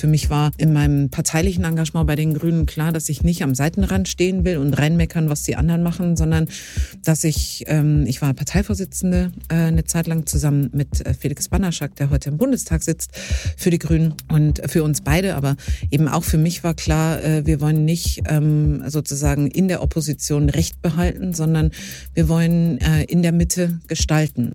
für mich war in meinem parteilichen Engagement bei den Grünen klar, dass ich nicht am Seitenrand stehen will und reinmeckern, was die anderen machen, sondern dass ich, ähm, ich war Parteivorsitzende äh, eine Zeit lang zusammen mit äh, Felix Banaschak, der heute im Bundestag sitzt, für die Grünen und für uns beide, aber eben auch für mich war klar, äh, wir wollen nicht ähm, sozusagen in der Opposition Recht behalten, sondern wir wollen äh, in der Mitte gestalten.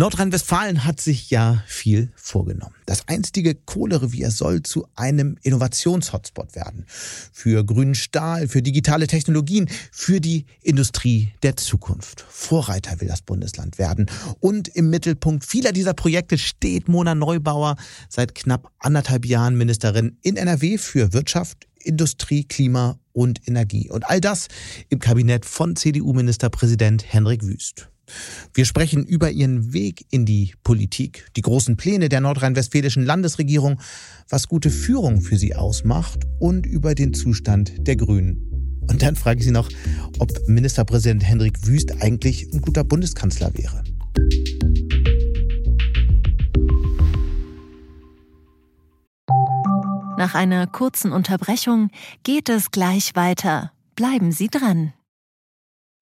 Nordrhein-Westfalen hat sich ja viel vorgenommen. Das einstige Kohlerevier soll zu einem Innovationshotspot werden. Für grünen Stahl, für digitale Technologien, für die Industrie der Zukunft. Vorreiter will das Bundesland werden. Und im Mittelpunkt vieler dieser Projekte steht Mona Neubauer, seit knapp anderthalb Jahren Ministerin in NRW für Wirtschaft, Industrie, Klima und Energie. Und all das im Kabinett von CDU-Ministerpräsident Henrik Wüst. Wir sprechen über ihren Weg in die Politik, die großen Pläne der nordrhein-westfälischen Landesregierung, was gute Führung für sie ausmacht und über den Zustand der Grünen. Und dann frage ich Sie noch, ob Ministerpräsident Hendrik Wüst eigentlich ein guter Bundeskanzler wäre. Nach einer kurzen Unterbrechung geht es gleich weiter. Bleiben Sie dran.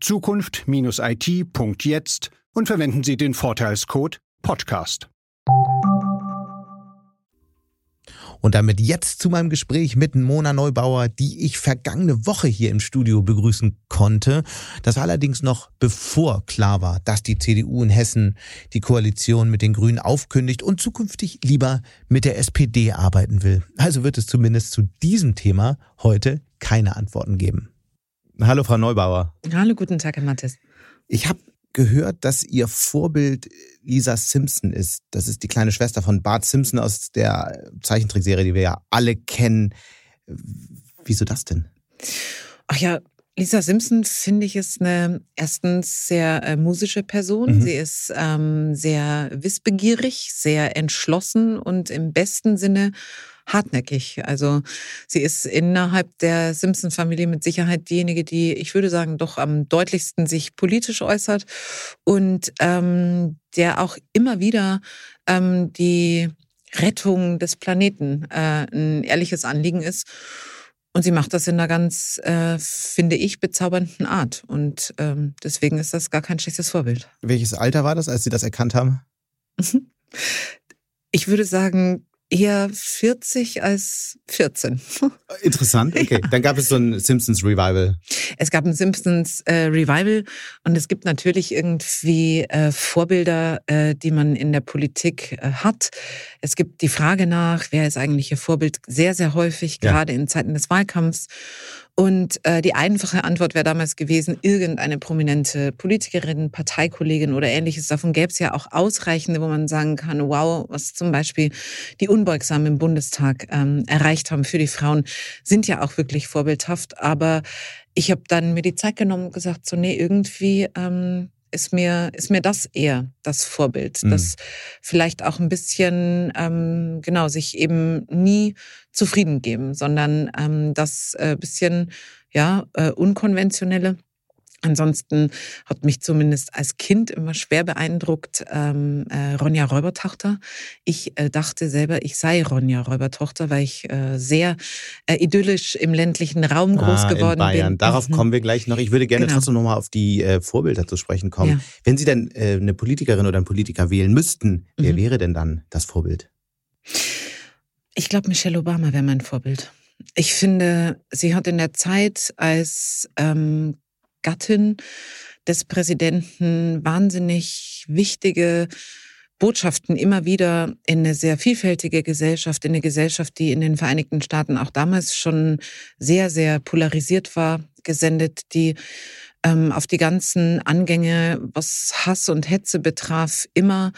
zukunft-it.jetzt und verwenden Sie den Vorteilscode Podcast. Und damit jetzt zu meinem Gespräch mit Mona Neubauer, die ich vergangene Woche hier im Studio begrüßen konnte. Das allerdings noch bevor klar war, dass die CDU in Hessen die Koalition mit den Grünen aufkündigt und zukünftig lieber mit der SPD arbeiten will. Also wird es zumindest zu diesem Thema heute keine Antworten geben. Hallo, Frau Neubauer. Hallo, guten Tag, Herr Mattes. Ich habe gehört, dass Ihr Vorbild Lisa Simpson ist. Das ist die kleine Schwester von Bart Simpson aus der Zeichentrickserie, die wir ja alle kennen. Wieso das denn? Ach ja, Lisa Simpson finde ich ist eine erstens sehr äh, musische Person. Mhm. Sie ist ähm, sehr wissbegierig, sehr entschlossen und im besten Sinne hartnäckig. Also sie ist innerhalb der Simpson-Familie mit Sicherheit diejenige, die, ich würde sagen, doch am deutlichsten sich politisch äußert und ähm, der auch immer wieder ähm, die Rettung des Planeten äh, ein ehrliches Anliegen ist. Und sie macht das in einer ganz, äh, finde ich, bezaubernden Art. Und ähm, deswegen ist das gar kein schlechtes Vorbild. Welches Alter war das, als Sie das erkannt haben? Ich würde sagen, eher 40 als 14. Interessant, okay. Ja. Dann gab es so ein Simpsons Revival. Es gab ein Simpsons äh, Revival und es gibt natürlich irgendwie äh, Vorbilder, äh, die man in der Politik äh, hat. Es gibt die Frage nach, wer ist eigentlich ihr Vorbild, sehr, sehr häufig, ja. gerade in Zeiten des Wahlkampfs. Und äh, die einfache Antwort wäre damals gewesen, irgendeine prominente Politikerin, Parteikollegin oder ähnliches. Davon gäbe es ja auch ausreichende, wo man sagen kann, wow, was zum Beispiel die Unbeugsamen im Bundestag ähm, erreicht haben für die Frauen, sind ja auch wirklich vorbildhaft. Aber ich habe dann mir die Zeit genommen und gesagt, so nee, irgendwie ähm, ist mir, ist mir das eher das Vorbild, mhm. das vielleicht auch ein bisschen, ähm, genau, sich eben nie zufrieden geben, sondern ähm, das äh, bisschen, ja, äh, unkonventionelle Ansonsten hat mich zumindest als Kind immer schwer beeindruckt ähm, äh, Ronja Räubertochter. Ich äh, dachte selber, ich sei Ronja Räubertochter, weil ich äh, sehr äh, idyllisch im ländlichen Raum groß ah, geworden in Bayern. bin. Darauf mhm. kommen wir gleich noch. Ich würde gerne genau. trotzdem nochmal auf die äh, Vorbilder zu sprechen kommen. Ja. Wenn Sie denn äh, eine Politikerin oder einen Politiker wählen müssten, wer mhm. wäre denn dann das Vorbild? Ich glaube, Michelle Obama wäre mein Vorbild. Ich finde, sie hat in der Zeit als ähm, Gattin des Präsidenten wahnsinnig wichtige Botschaften immer wieder in eine sehr vielfältige Gesellschaft, in eine Gesellschaft, die in den Vereinigten Staaten auch damals schon sehr, sehr polarisiert war, gesendet, die ähm, auf die ganzen Angänge, was Hass und Hetze betraf, immer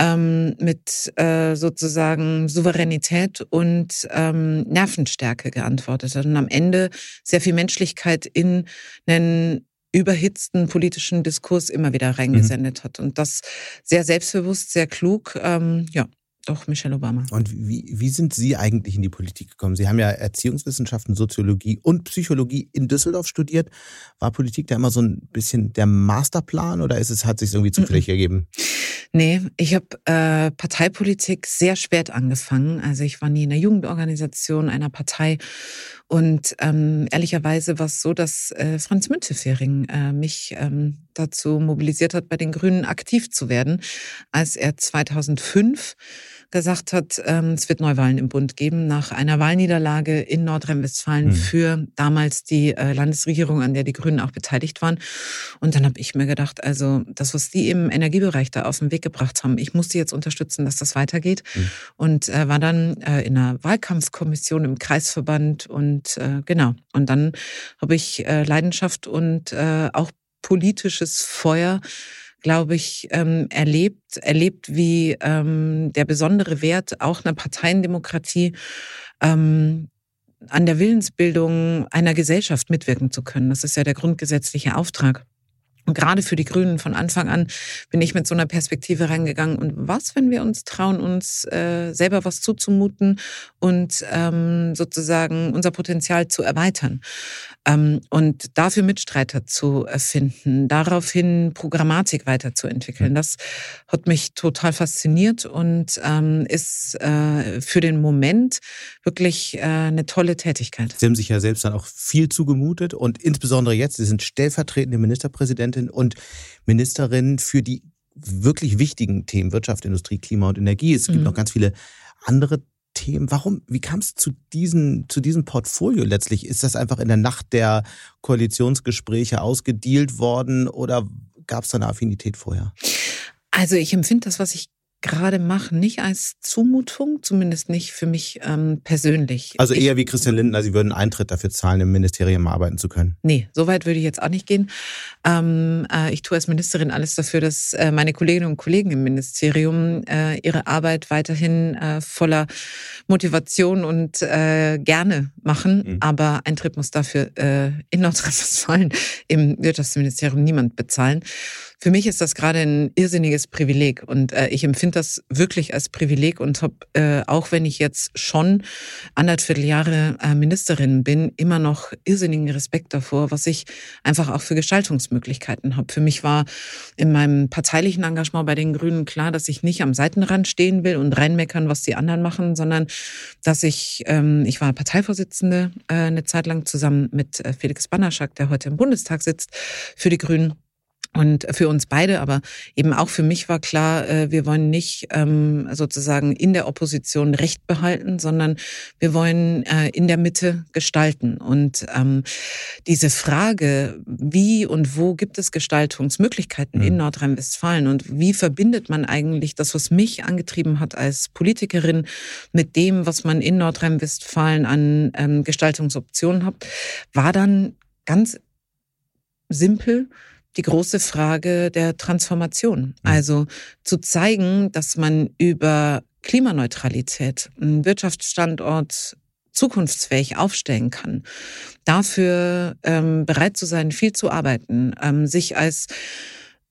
ähm, mit äh, sozusagen Souveränität und ähm, Nervenstärke geantwortet hat und am Ende sehr viel Menschlichkeit in einen überhitzten politischen Diskurs immer wieder reingesendet mhm. hat. Und das sehr selbstbewusst, sehr klug. Ähm, ja, doch, Michelle Obama. Und wie, wie sind Sie eigentlich in die Politik gekommen? Sie haben ja Erziehungswissenschaften, Soziologie und Psychologie in Düsseldorf studiert. War Politik da immer so ein bisschen der Masterplan oder ist es, hat sich irgendwie zufällig mhm. Nee, ich habe äh, Parteipolitik sehr spät angefangen. Also ich war nie in der Jugendorganisation einer Partei. Und ähm, ehrlicherweise war es so, dass äh, Franz Müntefering äh, mich ähm, dazu mobilisiert hat, bei den Grünen aktiv zu werden, als er 2005 gesagt hat, ähm, es wird Neuwahlen im Bund geben nach einer Wahlniederlage in Nordrhein-Westfalen mhm. für damals die äh, Landesregierung, an der die Grünen auch beteiligt waren. Und dann habe ich mir gedacht, also das, was die im Energiebereich da auf den Weg gebracht haben, ich muss die jetzt unterstützen, dass das weitergeht. Mhm. Und äh, war dann äh, in einer Wahlkampfkommission im Kreisverband und äh, genau. Und dann habe ich äh, Leidenschaft und äh, auch politisches Feuer glaube ich, ähm, erlebt, erlebt, wie ähm, der besondere Wert auch einer Parteiendemokratie ähm, an der Willensbildung einer Gesellschaft mitwirken zu können. Das ist ja der grundgesetzliche Auftrag. Und gerade für die Grünen von Anfang an bin ich mit so einer Perspektive reingegangen. Und was, wenn wir uns trauen, uns äh, selber was zuzumuten und ähm, sozusagen unser Potenzial zu erweitern? Ähm, und dafür Mitstreiter zu finden, daraufhin Programmatik weiterzuentwickeln. Das hat mich total fasziniert und ähm, ist äh, für den Moment wirklich äh, eine tolle Tätigkeit. Sie haben sich ja selbst dann auch viel zugemutet und insbesondere jetzt, Sie sind stellvertretende Ministerpräsidentin und Ministerin für die wirklich wichtigen Themen Wirtschaft, Industrie, Klima und Energie. Es gibt mhm. noch ganz viele andere Themen. Warum, wie kam es zu, diesen, zu diesem Portfolio letztlich? Ist das einfach in der Nacht der Koalitionsgespräche ausgedealt worden oder gab es da eine Affinität vorher? Also ich empfinde das, was ich gerade mache, nicht als Zumutung, zumindest nicht für mich ähm, persönlich. Also eher ich, wie Christian Lindner, Sie würden Eintritt dafür zahlen, im Ministerium arbeiten zu können? Nee, so weit würde ich jetzt auch nicht gehen. Ähm, äh, ich tue als Ministerin alles dafür, dass äh, meine Kolleginnen und Kollegen im Ministerium äh, ihre Arbeit weiterhin äh, voller Motivation und äh, gerne machen. Mhm. Aber Eintritt muss dafür äh, in Nordrhein-Westfalen im Wirtschaftsministerium niemand bezahlen. Für mich ist das gerade ein irrsinniges Privileg und äh, ich empfinde das wirklich als Privileg und habe, äh, auch wenn ich jetzt schon anderthalb Jahre äh, Ministerin bin, immer noch irrsinnigen Respekt davor, was ich einfach auch für Gestaltungsmöglichkeiten habe. Für mich war in meinem parteilichen Engagement bei den Grünen klar, dass ich nicht am Seitenrand stehen will und reinmeckern, was die anderen machen, sondern dass ich, ähm, ich war Parteivorsitzende äh, eine Zeit lang zusammen mit äh, Felix Bannerschak, der heute im Bundestag sitzt, für die Grünen und für uns beide, aber eben auch für mich war klar, äh, wir wollen nicht ähm, sozusagen in der Opposition Recht behalten, sondern wir wollen äh, in der Mitte gestalten. Und ähm, diese Frage, wie und wo gibt es Gestaltungsmöglichkeiten mhm. in Nordrhein-Westfalen und wie verbindet man eigentlich das, was mich angetrieben hat als Politikerin, mit dem, was man in Nordrhein-Westfalen an ähm, Gestaltungsoptionen hat, war dann ganz simpel die große Frage der Transformation. Mhm. Also zu zeigen, dass man über Klimaneutralität einen Wirtschaftsstandort zukunftsfähig aufstellen kann. Dafür ähm, bereit zu sein, viel zu arbeiten, ähm, sich als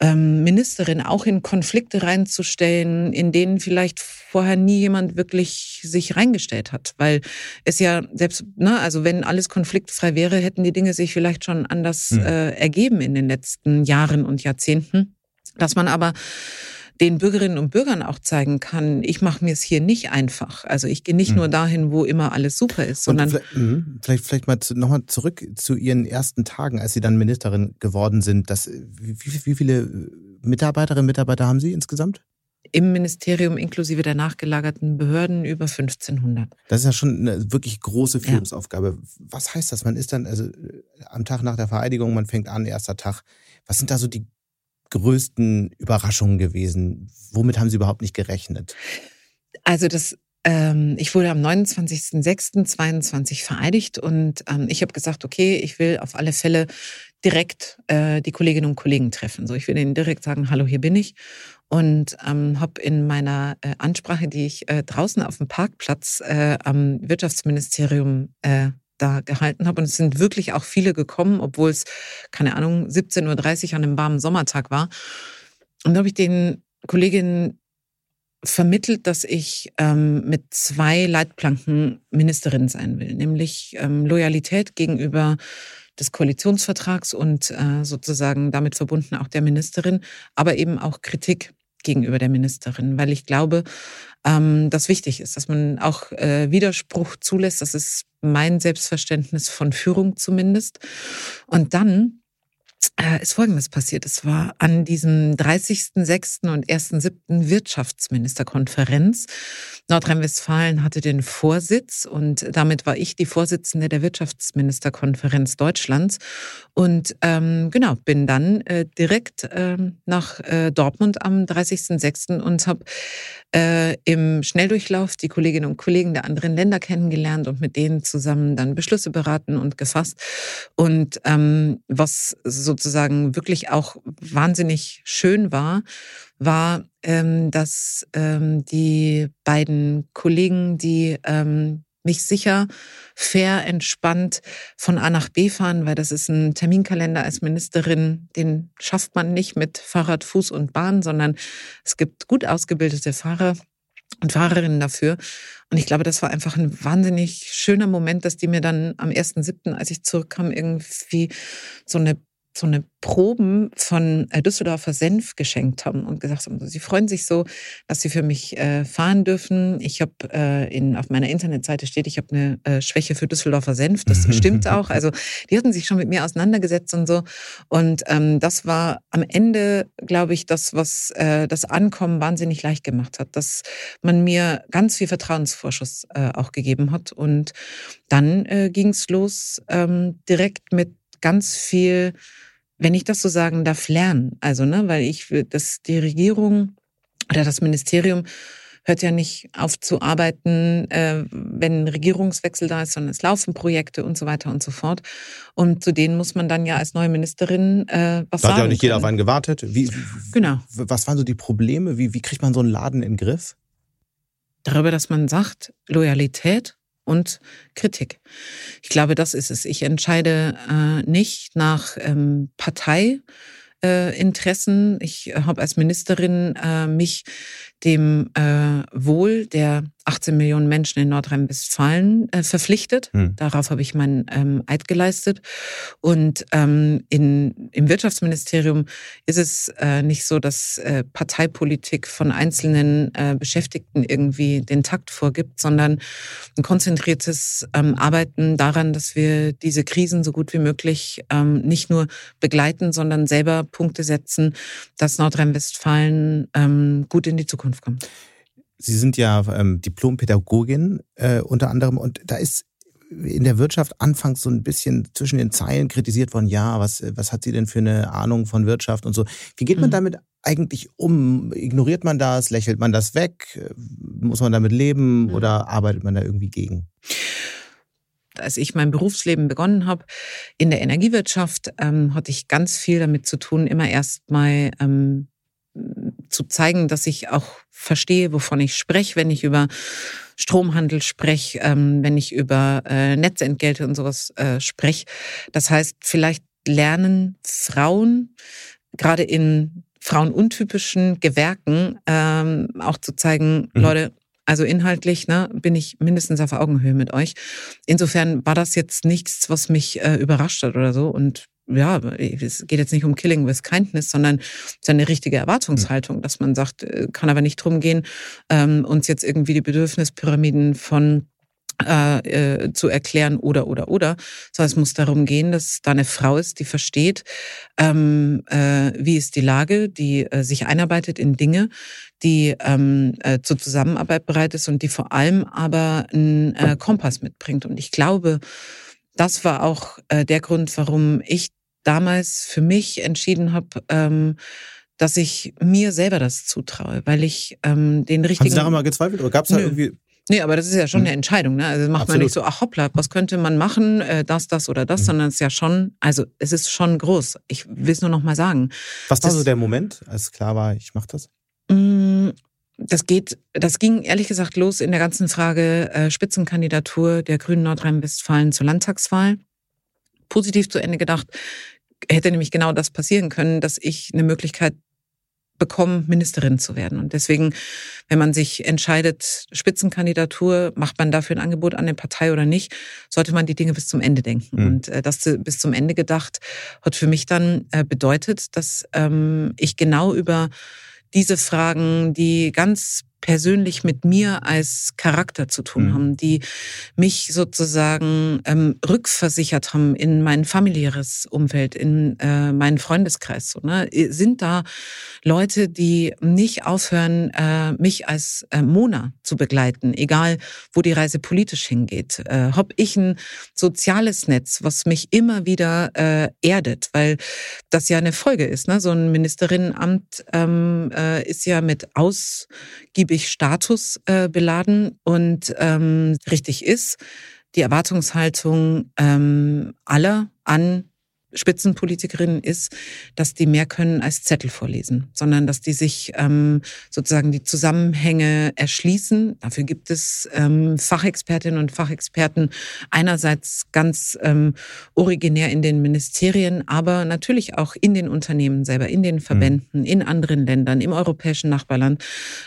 ähm, Ministerin auch in Konflikte reinzustellen, in denen vielleicht vorher nie jemand wirklich sich reingestellt hat. Weil es ja selbst, ne, also wenn alles konfliktfrei wäre, hätten die Dinge sich vielleicht schon anders mhm. äh, ergeben in den letzten Jahren und Jahrzehnten. Dass man aber den Bürgerinnen und Bürgern auch zeigen kann, ich mache mir es hier nicht einfach. Also ich gehe nicht mhm. nur dahin, wo immer alles super ist, sondern vielleicht, mhm, vielleicht, vielleicht mal nochmal zurück zu Ihren ersten Tagen, als Sie dann Ministerin geworden sind. Das, wie, wie viele Mitarbeiterinnen und Mitarbeiter haben Sie insgesamt? Im Ministerium inklusive der nachgelagerten Behörden über 1500. Das ist ja schon eine wirklich große Führungsaufgabe. Ja. Was heißt das? Man ist dann also am Tag nach der Vereidigung, man fängt an, erster Tag. Was sind da so die größten Überraschungen gewesen? Womit haben Sie überhaupt nicht gerechnet? Also das ähm, ich wurde am 29.06.22 vereidigt und ähm, ich habe gesagt, okay, ich will auf alle Fälle direkt äh, die Kolleginnen und Kollegen treffen. So, ich will ihnen direkt sagen, hallo, hier bin ich. Und ähm, habe in meiner äh, Ansprache, die ich äh, draußen auf dem Parkplatz äh, am Wirtschaftsministerium äh, da gehalten habe. Und es sind wirklich auch viele gekommen, obwohl es, keine Ahnung, 17.30 Uhr an einem warmen Sommertag war. Und da habe ich den Kolleginnen vermittelt, dass ich ähm, mit zwei Leitplanken Ministerin sein will, nämlich ähm, Loyalität gegenüber des Koalitionsvertrags und äh, sozusagen damit verbunden auch der Ministerin, aber eben auch Kritik gegenüber der Ministerin, weil ich glaube, ähm, dass wichtig ist, dass man auch äh, Widerspruch zulässt. Das ist mein Selbstverständnis von Führung zumindest. Und dann äh, ist Folgendes passiert. Es war an diesem 30.06. und 1.07. Wirtschaftsministerkonferenz. Nordrhein-Westfalen hatte den Vorsitz und damit war ich die Vorsitzende der Wirtschaftsministerkonferenz Deutschlands. Und ähm, genau, bin dann äh, direkt ähm, nach äh, Dortmund am 30.06. und habe äh, im Schnelldurchlauf die Kolleginnen und Kollegen der anderen Länder kennengelernt und mit denen zusammen dann Beschlüsse beraten und gefasst. Und ähm, was sozusagen wirklich auch wahnsinnig schön war, war, ähm, dass ähm, die beiden Kollegen, die ähm, mich sicher fair, entspannt von A nach B fahren, weil das ist ein Terminkalender als Ministerin, den schafft man nicht mit Fahrrad, Fuß und Bahn, sondern es gibt gut ausgebildete Fahrer und Fahrerinnen dafür. Und ich glaube, das war einfach ein wahnsinnig schöner Moment, dass die mir dann am 1.7., als ich zurückkam, irgendwie so eine so eine Proben von äh, Düsseldorfer Senf geschenkt haben und gesagt haben, sie freuen sich so, dass sie für mich äh, fahren dürfen. Ich habe äh, in auf meiner Internetseite steht, ich habe eine äh, Schwäche für Düsseldorfer Senf. Das stimmt auch. Also die hatten sich schon mit mir auseinandergesetzt und so. Und ähm, das war am Ende, glaube ich, das, was äh, das Ankommen wahnsinnig leicht gemacht hat, dass man mir ganz viel Vertrauensvorschuss äh, auch gegeben hat. Und dann äh, ging es los ähm, direkt mit ganz viel wenn ich das so sagen darf, lernen. Also, ne, weil ich, dass die Regierung oder das Ministerium hört ja nicht auf zu arbeiten, äh, wenn ein Regierungswechsel da ist, sondern es laufen Projekte und so weiter und so fort. Und zu denen muss man dann ja als neue Ministerin äh, was da sagen. Da hat ja nicht jeder auf einen gewartet. Wie, genau. Was waren so die Probleme? Wie, wie kriegt man so einen Laden in den Griff? Darüber, dass man sagt, Loyalität und Kritik. Ich glaube, das ist es. Ich entscheide äh, nicht nach ähm, Parteiinteressen. Äh, ich habe als Ministerin äh, mich dem äh, Wohl der 18 Millionen Menschen in Nordrhein-Westfalen äh, verpflichtet. Hm. Darauf habe ich meinen ähm, Eid geleistet. Und ähm, in, im Wirtschaftsministerium ist es äh, nicht so, dass äh, Parteipolitik von einzelnen äh, Beschäftigten irgendwie den Takt vorgibt, sondern ein konzentriertes ähm, Arbeiten daran, dass wir diese Krisen so gut wie möglich ähm, nicht nur begleiten, sondern selber Punkte setzen, dass Nordrhein-Westfalen ähm, gut in die Zukunft kommt. Sie sind ja ähm, Diplompädagogin äh, unter anderem und da ist in der Wirtschaft anfangs so ein bisschen zwischen den Zeilen kritisiert worden, ja, was, was hat sie denn für eine Ahnung von Wirtschaft und so. Wie geht man mhm. damit eigentlich um? Ignoriert man das? Lächelt man das weg? Muss man damit leben mhm. oder arbeitet man da irgendwie gegen? als ich mein Berufsleben begonnen habe in der Energiewirtschaft, ähm, hatte ich ganz viel damit zu tun, immer erst mal ähm, zu zeigen, dass ich auch verstehe, wovon ich spreche, wenn ich über Stromhandel spreche, ähm, wenn ich über äh, Netzentgelte und sowas äh, spreche. Das heißt, vielleicht lernen Frauen gerade in frauenuntypischen Gewerken ähm, auch zu zeigen, mhm. Leute, also inhaltlich ne, bin ich mindestens auf Augenhöhe mit euch. Insofern war das jetzt nichts, was mich äh, überrascht hat oder so. Und ja, es geht jetzt nicht um Killing with Kindness, sondern es ist eine richtige Erwartungshaltung, dass man sagt, äh, kann aber nicht drum gehen, ähm, uns jetzt irgendwie die Bedürfnispyramiden von äh, äh, zu erklären oder oder oder, sondern es muss darum gehen, dass da eine Frau ist, die versteht, ähm, äh, wie ist die Lage, die äh, sich einarbeitet in Dinge, die ähm, äh, zur Zusammenarbeit bereit ist und die vor allem aber einen Kompass mitbringt. Und ich glaube, das war auch der Grund, warum ich damals für mich entschieden habe, ähm, dass ich mir selber das zutraue, weil ich ähm, den richtigen. Haben Sie daran mal gezweifelt oder gab es da irgendwie? Nee, aber das ist ja schon hm. eine Entscheidung. Ne? Also macht Absolut. man nicht so, ach hoppla, was könnte man machen, äh, das, das oder das, mhm. sondern es ist ja schon, also es ist schon groß. Ich will es nur noch mal sagen. Was war so der Moment, als klar war, ich mache das? Mm, das geht, das ging ehrlich gesagt los in der ganzen Frage äh, Spitzenkandidatur der Grünen Nordrhein-Westfalen zur Landtagswahl. Positiv zu Ende gedacht, hätte nämlich genau das passieren können, dass ich eine Möglichkeit bekommen, Ministerin zu werden. Und deswegen, wenn man sich entscheidet, Spitzenkandidatur, macht man dafür ein Angebot an eine Partei oder nicht, sollte man die Dinge bis zum Ende denken. Mhm. Und äh, das bis zum Ende gedacht hat für mich dann äh, bedeutet, dass ähm, ich genau über diese Fragen, die ganz persönlich mit mir als Charakter zu tun mhm. haben, die mich sozusagen ähm, rückversichert haben in mein familiäres Umfeld, in äh, meinen Freundeskreis. So, ne? Sind da Leute, die nicht aufhören, äh, mich als äh, Mona zu begleiten, egal wo die Reise politisch hingeht? Äh, hab ich ein soziales Netz, was mich immer wieder äh, erdet, weil das ja eine Folge ist. Ne? So ein Ministerinnenamt ähm, äh, ist ja mit ausgiebig ausgiebig Status äh, beladen. Und ähm, richtig ist die Erwartungshaltung ähm, aller an Spitzenpolitikerinnen ist, dass die mehr können als Zettel vorlesen, sondern dass die sich ähm, sozusagen die Zusammenhänge erschließen. Dafür gibt es ähm, Fachexpertinnen und Fachexperten einerseits ganz ähm, originär in den Ministerien, aber natürlich auch in den Unternehmen selber, in den Verbänden, mhm. in anderen Ländern, im europäischen Nachbarland.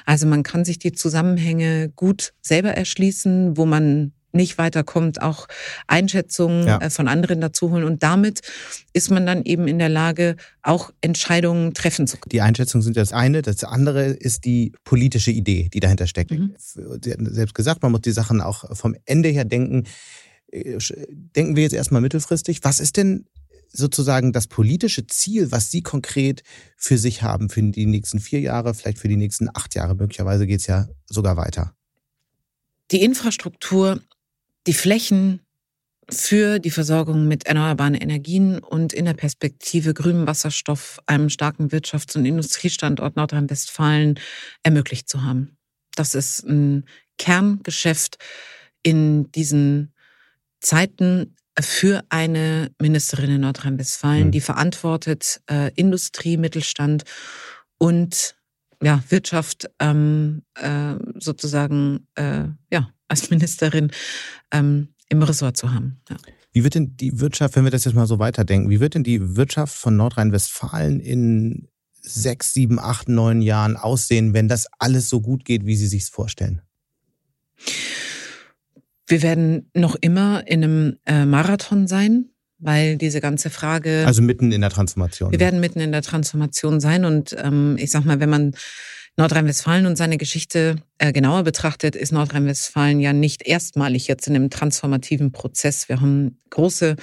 Also man kann sich die Zusammenhänge gut selber erschließen, wo man nicht weiterkommt, auch Einschätzungen ja. Äh, von anderen dazu holen. Und damit ist man dann eben in der Lage, auch Entscheidungen treffen zu können. Die Einschätzungen sind das eine. Das andere ist die politische Idee, die dahinter steckt. Mhm. Sie hatten selbst gesagt, man muss die Sachen auch vom Ende her denken. Äh, denken wir jetzt erstmal mittelfristig. Was ist denn sozusagen das politische Ziel, was Sie konkret für sich haben, für die nächsten vier Jahre, vielleicht für die nächsten acht Jahre? Möglicherweise geht es ja sogar weiter. Die Infrastruktur die Flächen für die Versorgung mit erneuerbaren Energien und in der Perspektive grünem Wasserstoff einem starken Wirtschafts- und Industriestandort Nordrhein-Westfalen ermöglicht zu haben. Das ist ein Kerngeschäft in diesen Zeiten für eine Ministerin in Nordrhein-Westfalen, mhm. die verantwortet äh, Industrie, Mittelstand und ja, Wirtschaft ähm, äh, sozusagen äh, ja, als Ministerin ähm, im Ressort zu haben. Ja. Wie wird denn die Wirtschaft, wenn wir das jetzt mal so weiterdenken, wie wird denn die Wirtschaft von Nordrhein-Westfalen in sechs, sieben, acht, neun Jahren aussehen, wenn das alles so gut geht, wie Sie sich vorstellen? Wir werden noch immer in einem äh, Marathon sein weil diese ganze Frage. Also mitten in der Transformation. Wir werden mitten in der Transformation sein und ähm, ich sag mal, wenn man Nordrhein-Westfalen und seine Geschichte äh, genauer betrachtet, ist Nordrhein-Westfalen ja nicht erstmalig jetzt in einem transformativen Prozess. Wir haben große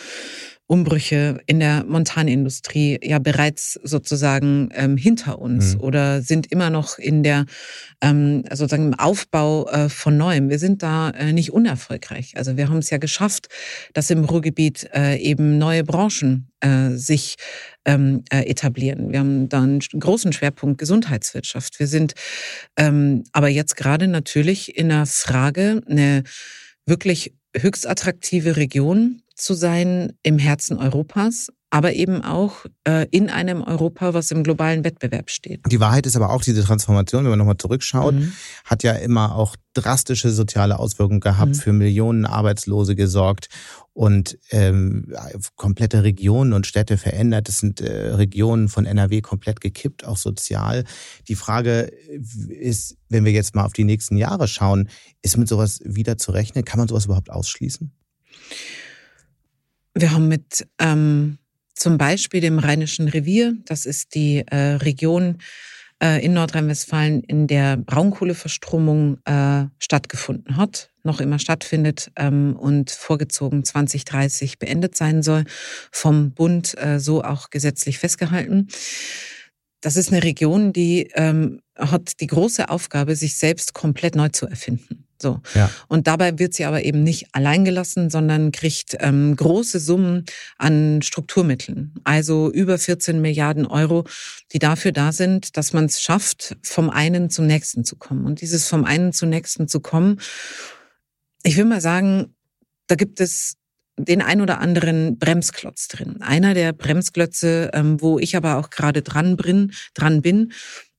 Umbrüche in der Montanindustrie ja bereits sozusagen ähm, hinter uns mhm. oder sind immer noch in der ähm, sozusagen im Aufbau äh, von Neuem. Wir sind da äh, nicht unerfolgreich. Also wir haben es ja geschafft, dass im Ruhrgebiet äh, eben neue Branchen äh, sich ähm, äh, etablieren. Wir haben da einen großen Schwerpunkt Gesundheitswirtschaft. Wir sind ähm, aber jetzt gerade natürlich in einer Frage, eine wirklich höchst attraktive Region zu sein im Herzen Europas, aber eben auch äh, in einem Europa, was im globalen Wettbewerb steht. Die Wahrheit ist aber auch, diese Transformation, wenn man nochmal zurückschaut, mhm. hat ja immer auch drastische soziale Auswirkungen gehabt, mhm. für Millionen Arbeitslose gesorgt und ähm, komplette Regionen und Städte verändert. Es sind äh, Regionen von NRW komplett gekippt, auch sozial. Die Frage ist, wenn wir jetzt mal auf die nächsten Jahre schauen, ist mit sowas wieder zu rechnen? Kann man sowas überhaupt ausschließen? Wir haben mit ähm, zum Beispiel dem Rheinischen Revier, das ist die äh, Region äh, in Nordrhein-Westfalen, in der Braunkohleverstromung äh, stattgefunden hat, noch immer stattfindet ähm, und vorgezogen 2030 beendet sein soll, vom Bund äh, so auch gesetzlich festgehalten. Das ist eine Region, die ähm, hat die große Aufgabe, sich selbst komplett neu zu erfinden. So. Ja. Und dabei wird sie aber eben nicht allein gelassen, sondern kriegt ähm, große Summen an Strukturmitteln. Also über 14 Milliarden Euro, die dafür da sind, dass man es schafft, vom einen zum nächsten zu kommen. Und dieses vom einen zum nächsten zu kommen, ich will mal sagen, da gibt es den ein oder anderen Bremsklotz drin. Einer der Bremsklötze, ähm, wo ich aber auch gerade dran bin, dran bin,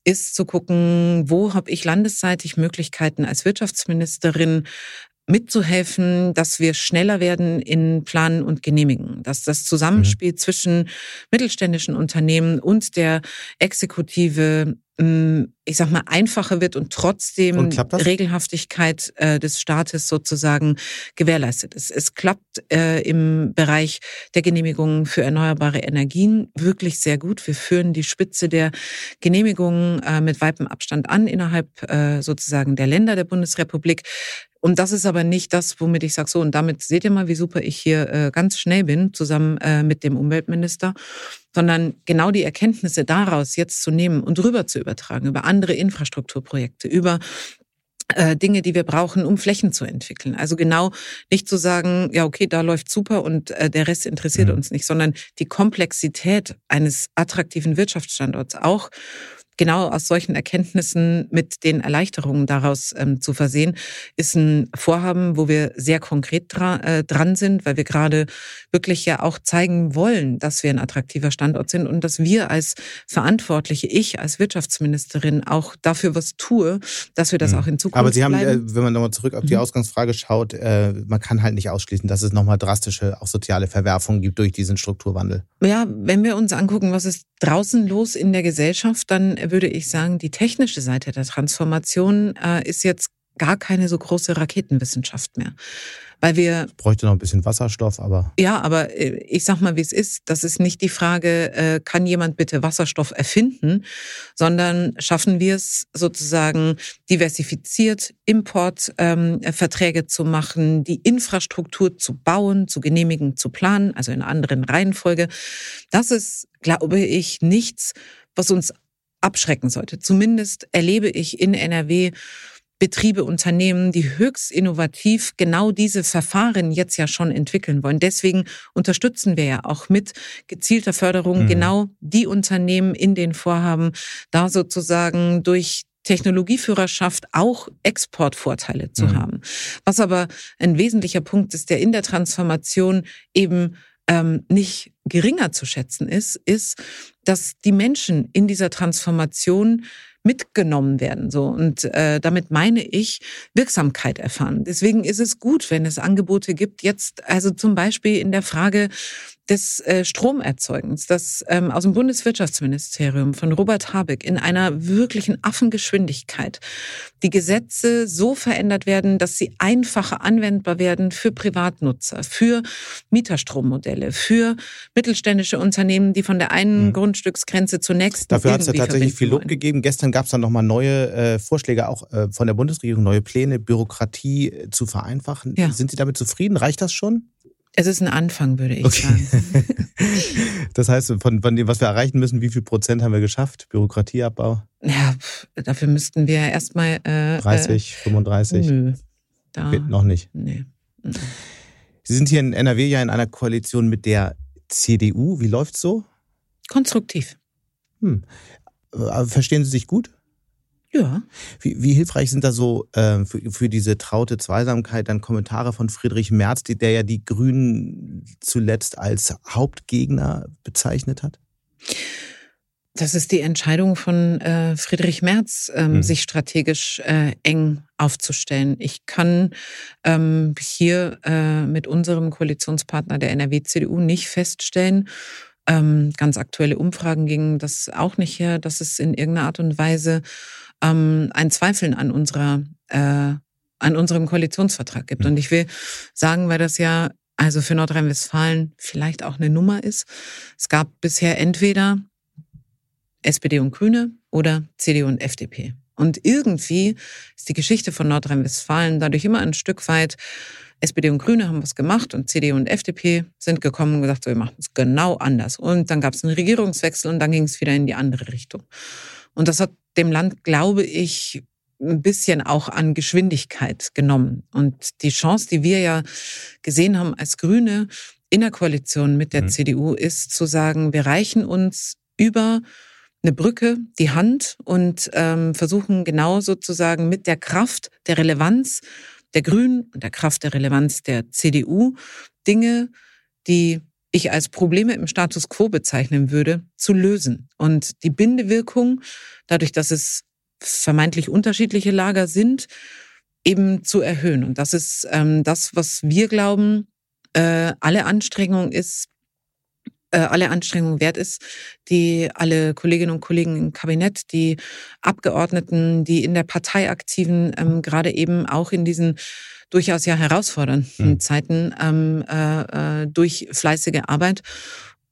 ist zu gucken, wo habe ich landesseitig Möglichkeiten als Wirtschaftsministerin mitzuhelfen, dass wir schneller werden in Planen und Genehmigen, dass das Zusammenspiel mhm. zwischen mittelständischen Unternehmen und der Exekutive ich sag mal, einfacher wird und trotzdem und Regelhaftigkeit äh, des Staates sozusagen gewährleistet ist. Es klappt äh, im Bereich der Genehmigungen für erneuerbare Energien wirklich sehr gut. Wir führen die Spitze der Genehmigungen äh, mit weitem Abstand an innerhalb äh, sozusagen der Länder der Bundesrepublik. Und das ist aber nicht das, womit ich sage, so, und damit seht ihr mal, wie super ich hier äh, ganz schnell bin, zusammen äh, mit dem Umweltminister, sondern genau die Erkenntnisse daraus jetzt zu nehmen und rüber zu übertragen über andere Infrastrukturprojekte, über äh, Dinge, die wir brauchen, um Flächen zu entwickeln. Also genau nicht zu sagen, ja, okay, da läuft super und äh, der Rest interessiert mhm. uns nicht, sondern die Komplexität eines attraktiven Wirtschaftsstandorts auch genau aus solchen Erkenntnissen mit den Erleichterungen daraus ähm, zu versehen, ist ein Vorhaben, wo wir sehr konkret dra äh, dran sind, weil wir gerade wirklich ja auch zeigen wollen, dass wir ein attraktiver Standort sind und dass wir als Verantwortliche, ich als Wirtschaftsministerin auch dafür was tue, dass wir das mhm. auch in Zukunft Aber Sie haben, bleiben. Äh, wenn man nochmal zurück auf die mhm. Ausgangsfrage schaut, äh, man kann halt nicht ausschließen, dass es nochmal drastische, auch soziale Verwerfungen gibt durch diesen Strukturwandel. Ja, wenn wir uns angucken, was ist draußen los in der Gesellschaft, dann würde ich sagen, die technische Seite der Transformation äh, ist jetzt gar keine so große Raketenwissenschaft mehr. Weil wir. Ich bräuchte noch ein bisschen Wasserstoff, aber. Ja, aber äh, ich sag mal, wie es ist. Das ist nicht die Frage, äh, kann jemand bitte Wasserstoff erfinden, sondern schaffen wir es sozusagen diversifiziert, Importverträge ähm, zu machen, die Infrastruktur zu bauen, zu genehmigen, zu planen, also in einer anderen Reihenfolge. Das ist, glaube ich, nichts, was uns abschrecken sollte. Zumindest erlebe ich in NRW Betriebe, Unternehmen, die höchst innovativ genau diese Verfahren jetzt ja schon entwickeln wollen. Deswegen unterstützen wir ja auch mit gezielter Förderung mhm. genau die Unternehmen in den Vorhaben, da sozusagen durch Technologieführerschaft auch Exportvorteile zu mhm. haben. Was aber ein wesentlicher Punkt ist, der in der Transformation eben ähm, nicht geringer zu schätzen ist, ist, dass die Menschen in dieser Transformation mitgenommen werden. So und äh, damit meine ich Wirksamkeit erfahren. Deswegen ist es gut, wenn es Angebote gibt. Jetzt also zum Beispiel in der Frage des äh, Stromerzeugens, das ähm, aus dem Bundeswirtschaftsministerium von Robert Habeck in einer wirklichen Affengeschwindigkeit die Gesetze so verändert werden, dass sie einfacher anwendbar werden für Privatnutzer, für Mieterstrommodelle, für mittelständische Unternehmen, die von der einen mhm. Grundstücksgrenze zur nächsten. Dafür hat es ja tatsächlich viel Lob gegeben. Gestern gab es dann nochmal neue äh, Vorschläge auch äh, von der Bundesregierung, neue Pläne, Bürokratie äh, zu vereinfachen. Ja. Sind Sie damit zufrieden? Reicht das schon? Es ist ein Anfang, würde ich okay. sagen. das heißt, von, von dem, was wir erreichen müssen, wie viel Prozent haben wir geschafft? Bürokratieabbau? Ja, dafür müssten wir erstmal. Äh, 30, 35? Äh, nö. Da, Geht noch nicht. Nee. Mhm. Sie sind hier in NRW ja in einer Koalition mit der CDU. Wie läuft's so? Konstruktiv. Hm. Verstehen Sie sich gut? Ja. Wie, wie hilfreich sind da so äh, für, für diese traute Zweisamkeit dann Kommentare von Friedrich Merz, der ja die Grünen zuletzt als Hauptgegner bezeichnet hat? Das ist die Entscheidung von äh, Friedrich Merz, ähm, mhm. sich strategisch äh, eng aufzustellen. Ich kann ähm, hier äh, mit unserem Koalitionspartner der NRW-CDU nicht feststellen, ähm, ganz aktuelle Umfragen gingen das auch nicht her, dass es in irgendeiner Art und Weise ähm, ein Zweifeln an unserer äh, an unserem Koalitionsvertrag gibt. Und ich will sagen, weil das ja also für Nordrhein-Westfalen vielleicht auch eine Nummer ist. Es gab bisher entweder SPD und Grüne oder CDU und FDP. Und irgendwie ist die Geschichte von Nordrhein-Westfalen dadurch immer ein Stück weit, SPD und Grüne haben was gemacht und CDU und FDP sind gekommen und gesagt, so, wir machen es genau anders. Und dann gab es einen Regierungswechsel und dann ging es wieder in die andere Richtung. Und das hat dem Land, glaube ich, ein bisschen auch an Geschwindigkeit genommen. Und die Chance, die wir ja gesehen haben als Grüne in der Koalition mit der mhm. CDU, ist zu sagen, wir reichen uns über eine Brücke, die Hand und ähm, versuchen genau sozusagen mit der Kraft der Relevanz der Grünen und der Kraft der Relevanz der CDU Dinge, die ich als Probleme im Status quo bezeichnen würde, zu lösen. Und die Bindewirkung, dadurch, dass es vermeintlich unterschiedliche Lager sind, eben zu erhöhen. Und das ist ähm, das, was wir glauben, äh, alle Anstrengung ist, alle Anstrengungen wert ist, die alle Kolleginnen und Kollegen im Kabinett, die Abgeordneten, die in der Partei aktiven, ähm, gerade eben auch in diesen durchaus ja herausfordernden hm. Zeiten ähm, äh, äh durch fleißige Arbeit.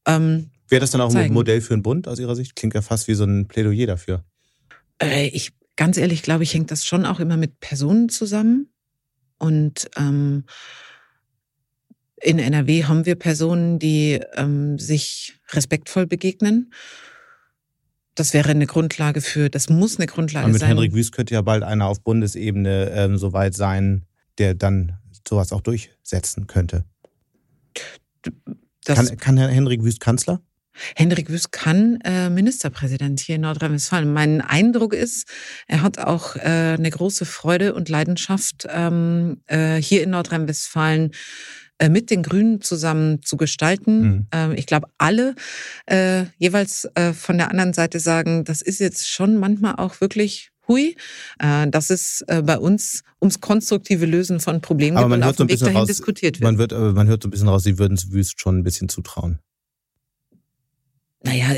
Ähm, Wäre das dann auch zeigen. ein Modell für einen Bund aus Ihrer Sicht? Klingt ja fast wie so ein Plädoyer dafür. Äh, ich ganz ehrlich glaube ich, hängt das schon auch immer mit Personen zusammen. Und ähm, in NRW haben wir Personen, die ähm, sich respektvoll begegnen. Das wäre eine Grundlage für, das muss eine Grundlage Aber mit sein. Mit Henrik Wüst könnte ja bald einer auf Bundesebene ähm, soweit sein, der dann sowas auch durchsetzen könnte. Kann, kann Herr Henrik Wüst Kanzler? Henrik Wüst kann äh, Ministerpräsident hier in Nordrhein-Westfalen. Mein Eindruck ist, er hat auch äh, eine große Freude und Leidenschaft, ähm, äh, hier in Nordrhein-Westfalen mit den Grünen zusammen zu gestalten. Mhm. Ähm, ich glaube, alle äh, jeweils äh, von der anderen Seite sagen, das ist jetzt schon manchmal auch wirklich hui, äh, dass es äh, bei uns ums konstruktive Lösen von Problemen aber man und hört so ein bisschen raus, diskutiert wird. Man, wird, man hört so ein bisschen raus, Sie würden es Wüst schon ein bisschen zutrauen. Naja,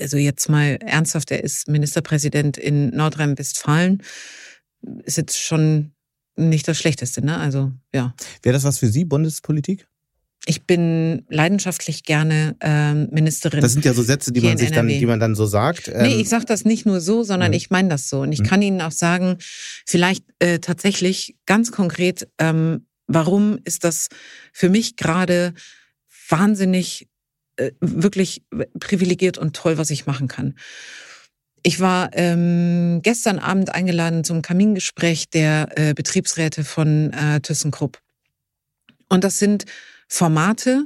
also jetzt mal ernsthaft, er ist Ministerpräsident in Nordrhein-Westfalen. Ist jetzt schon nicht das Schlechteste, ne? Also, ja. Wäre das was für Sie, Bundespolitik? Ich bin leidenschaftlich gerne ähm, Ministerin. Das sind ja so Sätze, die man sich dann, die man dann so sagt. Ähm nee, ich sage das nicht nur so, sondern mhm. ich meine das so. Und ich mhm. kann Ihnen auch sagen, vielleicht äh, tatsächlich ganz konkret, ähm, warum ist das für mich gerade wahnsinnig, äh, wirklich privilegiert und toll, was ich machen kann. Ich war ähm, gestern Abend eingeladen zum Kamingespräch der äh, Betriebsräte von äh, ThyssenKrupp. Und das sind Formate,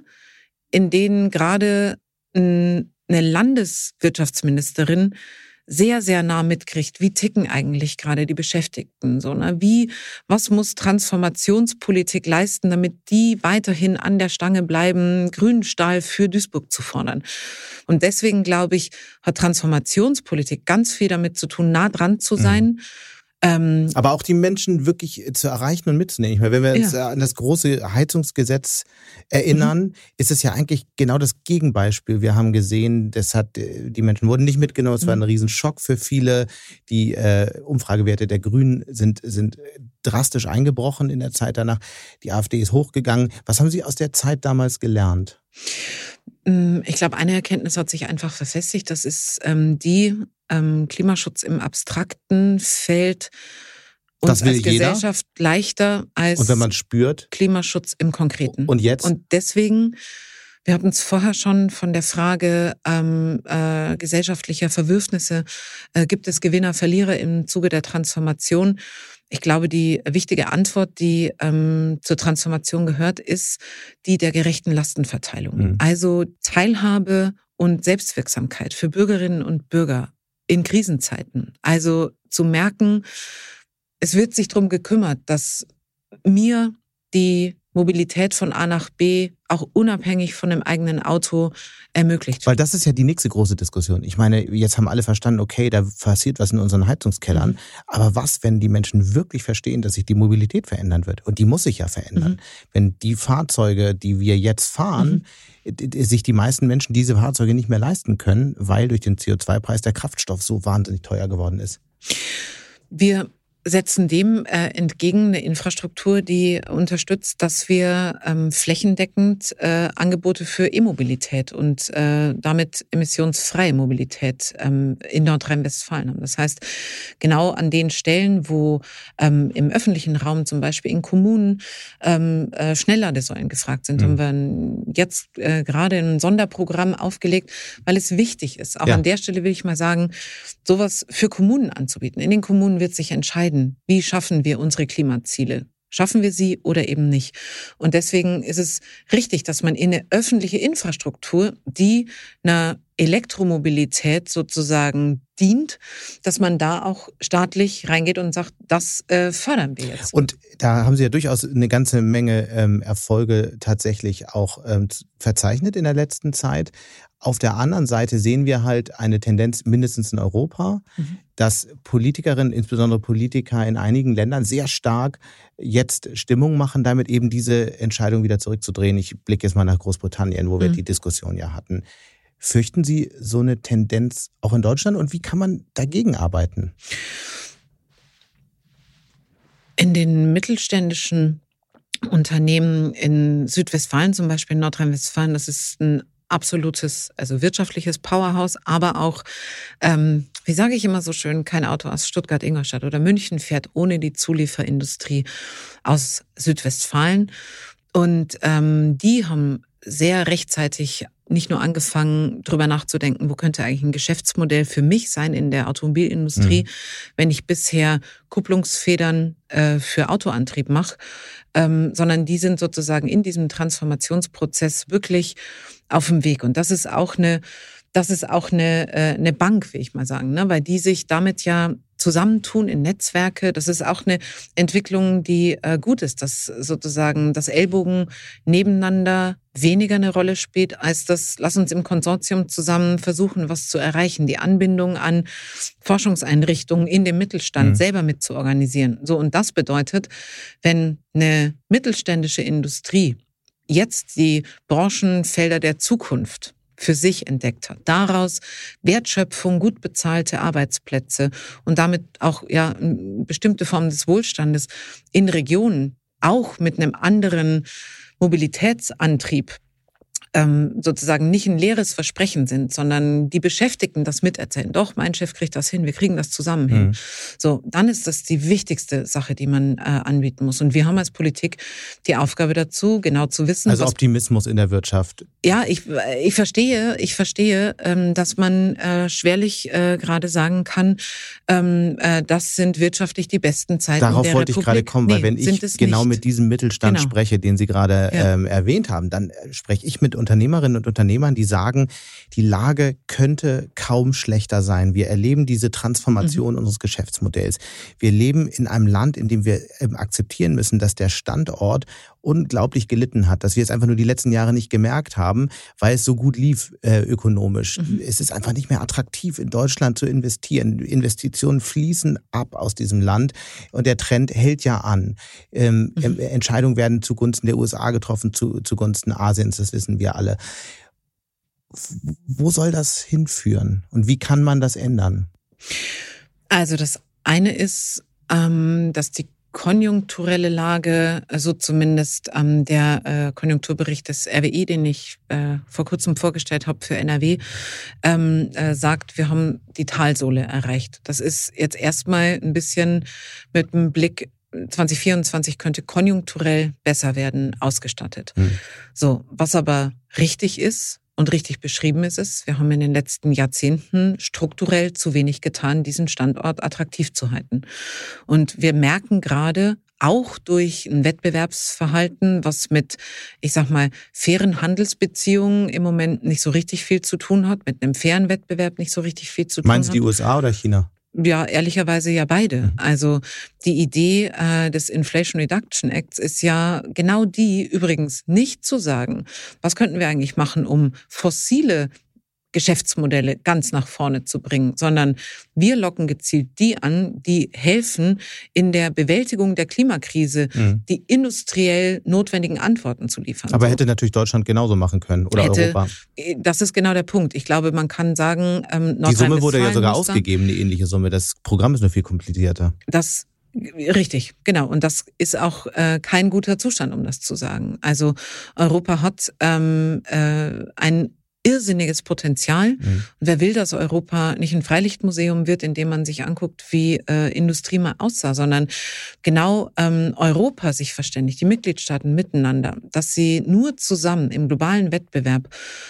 in denen gerade eine Landeswirtschaftsministerin sehr, sehr nah mitkriegt, wie ticken eigentlich gerade die Beschäftigten, so, ne? wie, was muss Transformationspolitik leisten, damit die weiterhin an der Stange bleiben, grünen Stahl für Duisburg zu fordern. Und deswegen glaube ich, hat Transformationspolitik ganz viel damit zu tun, nah dran zu sein. Mhm ähm, Aber auch die Menschen wirklich zu erreichen und mitzunehmen. Ich meine, wenn wir uns ja. an das große Heizungsgesetz erinnern, mhm. ist es ja eigentlich genau das Gegenbeispiel. Wir haben gesehen, das hat, äh, die Menschen wurden nicht mitgenommen. Es mhm. war ein Riesenschock für viele. Die äh, Umfragewerte der Grünen sind, sind drastisch eingebrochen in der Zeit danach. Die AfD ist hochgegangen. Was haben Sie aus der Zeit damals gelernt? Mm, ich glaube, eine Erkenntnis hat sich einfach verfestigt. Das ist ähm, die, ähm, Klimaschutz im Abstrakten fällt uns als Gesellschaft jeder. leichter als und wenn man spürt Klimaschutz im Konkreten. Und jetzt? Und deswegen, wir hatten es vorher schon von der Frage ähm, äh, gesellschaftlicher Verwürfnisse. Äh, gibt es Gewinner, Verlierer im Zuge der Transformation? Ich glaube, die wichtige Antwort, die ähm, zur Transformation gehört, ist die der gerechten Lastenverteilung. Mhm. Also Teilhabe und Selbstwirksamkeit für Bürgerinnen und Bürger in Krisenzeiten. Also zu merken, es wird sich darum gekümmert, dass mir die Mobilität von A nach B auch unabhängig von dem eigenen Auto ermöglicht. Weil das ist ja die nächste große Diskussion. Ich meine, jetzt haben alle verstanden, okay, da passiert was in unseren Heizungskellern. Mhm. Aber was, wenn die Menschen wirklich verstehen, dass sich die Mobilität verändern wird? Und die muss sich ja verändern. Mhm. Wenn die Fahrzeuge, die wir jetzt fahren, mhm. sich die meisten Menschen diese Fahrzeuge nicht mehr leisten können, weil durch den CO2-Preis der Kraftstoff so wahnsinnig teuer geworden ist. Wir setzen dem äh, entgegen eine Infrastruktur, die unterstützt, dass wir ähm, flächendeckend äh, Angebote für E-Mobilität und äh, damit emissionsfreie Mobilität ähm, in Nordrhein-Westfalen haben. Das heißt, genau an den Stellen, wo ähm, im öffentlichen Raum, zum Beispiel in Kommunen, ähm, äh, Schnellladesäulen gefragt sind, mhm. haben wir jetzt äh, gerade ein Sonderprogramm aufgelegt, weil es wichtig ist. Auch ja. an der Stelle will ich mal sagen, sowas für Kommunen anzubieten. In den Kommunen wird sich entscheiden, entscheiden, wie schaffen wir unsere Klimaziele. Schaffen wir sie oder eben nicht? Und deswegen ist es richtig, dass man in eine öffentliche Infrastruktur, die einer Elektromobilität sozusagen dient, dass man da auch staatlich reingeht und sagt, das äh, fördern wir jetzt. Und da haben Sie ja durchaus eine ganze Menge ähm, Erfolge tatsächlich auch ähm, verzeichnet in der letzten Zeit. Auf der anderen Seite sehen wir halt eine Tendenz, mindestens in Europa, mhm. dass Politikerinnen, insbesondere Politiker in einigen Ländern sehr stark jetzt Stimmung machen, damit eben diese Entscheidung wieder zurückzudrehen. Ich blicke jetzt mal nach Großbritannien, wo wir mhm. die Diskussion ja hatten. Fürchten Sie so eine Tendenz auch in Deutschland und wie kann man dagegen arbeiten? In den mittelständischen Unternehmen in Südwestfalen, zum Beispiel in Nordrhein-Westfalen, das ist ein absolutes, also wirtschaftliches Powerhouse, aber auch, ähm, wie sage ich immer so schön, kein Auto aus Stuttgart, Ingolstadt oder München fährt ohne die Zulieferindustrie aus Südwestfalen. Und ähm, die haben sehr rechtzeitig nicht nur angefangen, drüber nachzudenken, wo könnte eigentlich ein Geschäftsmodell für mich sein in der Automobilindustrie, mhm. wenn ich bisher Kupplungsfedern äh, für Autoantrieb mache, ähm, sondern die sind sozusagen in diesem Transformationsprozess wirklich auf dem Weg. Und das ist auch eine, das ist auch eine, äh, eine Bank, will ich mal sagen, ne? weil die sich damit ja zusammentun in Netzwerke. Das ist auch eine Entwicklung, die äh, gut ist, dass sozusagen das Ellbogen nebeneinander weniger eine Rolle spielt, als das, lass uns im Konsortium zusammen versuchen, was zu erreichen, die Anbindung an Forschungseinrichtungen in dem Mittelstand mhm. selber mitzuorganisieren. So, und das bedeutet, wenn eine mittelständische Industrie jetzt die Branchenfelder der Zukunft für sich entdeckt hat. Daraus Wertschöpfung, gut bezahlte Arbeitsplätze und damit auch ja bestimmte Formen des Wohlstandes in Regionen auch mit einem anderen Mobilitätsantrieb ähm, sozusagen nicht ein leeres Versprechen sind, sondern die Beschäftigten das miterzählen. Doch, mein Chef kriegt das hin, wir kriegen das zusammen hin. Mhm. So, dann ist das die wichtigste Sache, die man äh, anbieten muss. Und wir haben als Politik die Aufgabe dazu, genau zu wissen. Also Optimismus in der Wirtschaft. Ja, ich, ich verstehe, ich verstehe, ähm, dass man äh, schwerlich äh, gerade sagen kann, ähm, äh, das sind wirtschaftlich die besten Zeiten. Darauf der wollte Republik. ich gerade kommen, weil wenn ich genau nicht. mit diesem Mittelstand genau. spreche, den Sie gerade ja. ähm, erwähnt haben, dann äh, spreche ich mit Unternehmerinnen und Unternehmern, die sagen, die Lage könnte kaum schlechter sein. Wir erleben diese Transformation mhm. unseres Geschäftsmodells. Wir leben in einem Land, in dem wir ähm, akzeptieren müssen, dass der Standort unglaublich gelitten hat, dass wir es einfach nur die letzten Jahre nicht gemerkt haben, weil es so gut lief äh, ökonomisch. Mhm. Es ist einfach nicht mehr attraktiv, in Deutschland zu investieren. Investitionen fließen ab aus diesem Land und der Trend hält ja an. Ähm, mhm. Entscheidungen werden zugunsten der USA getroffen, zu, zugunsten Asiens, das wissen wir alle. Wo soll das hinführen und wie kann man das ändern? Also das eine ist, ähm, dass die konjunkturelle Lage, so zumindest ähm, der äh, Konjunkturbericht des RWI, den ich äh, vor kurzem vorgestellt habe für NRW, ähm, äh, sagt, wir haben die Talsohle erreicht. Das ist jetzt erstmal ein bisschen mit einem Blick 2024 könnte konjunkturell besser werden, ausgestattet. Hm. So, was aber richtig ist, und richtig beschrieben ist es, wir haben in den letzten Jahrzehnten strukturell zu wenig getan, diesen Standort attraktiv zu halten. Und wir merken gerade, auch durch ein Wettbewerbsverhalten, was mit, ich sag mal, fairen Handelsbeziehungen im Moment nicht so richtig viel zu tun hat, mit einem fairen Wettbewerb nicht so richtig viel zu tun Meinst hat. Meinst du die USA oder China? Ja, ehrlicherweise ja beide. Mhm. Also die Idee äh, des Inflation Reduction Acts ist ja genau die, übrigens nicht zu sagen, was könnten wir eigentlich machen, um fossile Geschäftsmodelle ganz nach vorne zu bringen, sondern wir locken gezielt die an, die helfen, in der Bewältigung der Klimakrise mhm. die industriell notwendigen Antworten zu liefern. Aber hätte natürlich Deutschland genauso machen können oder hätte, Europa. Äh, das ist genau der Punkt. Ich glaube, man kann sagen, ähm, Die Summe wurde ja sogar ausgegeben, eine ähnliche Summe. Das Programm ist nur viel komplizierter. Das Richtig, genau. Und das ist auch äh, kein guter Zustand, um das zu sagen. Also Europa hat ähm, äh, ein irrsinniges Potenzial. Mhm. Und wer will, dass Europa nicht ein Freilichtmuseum wird, in dem man sich anguckt, wie äh, Industrie mal aussah, sondern genau ähm, Europa sich verständigt, die Mitgliedstaaten miteinander, dass sie nur zusammen im globalen Wettbewerb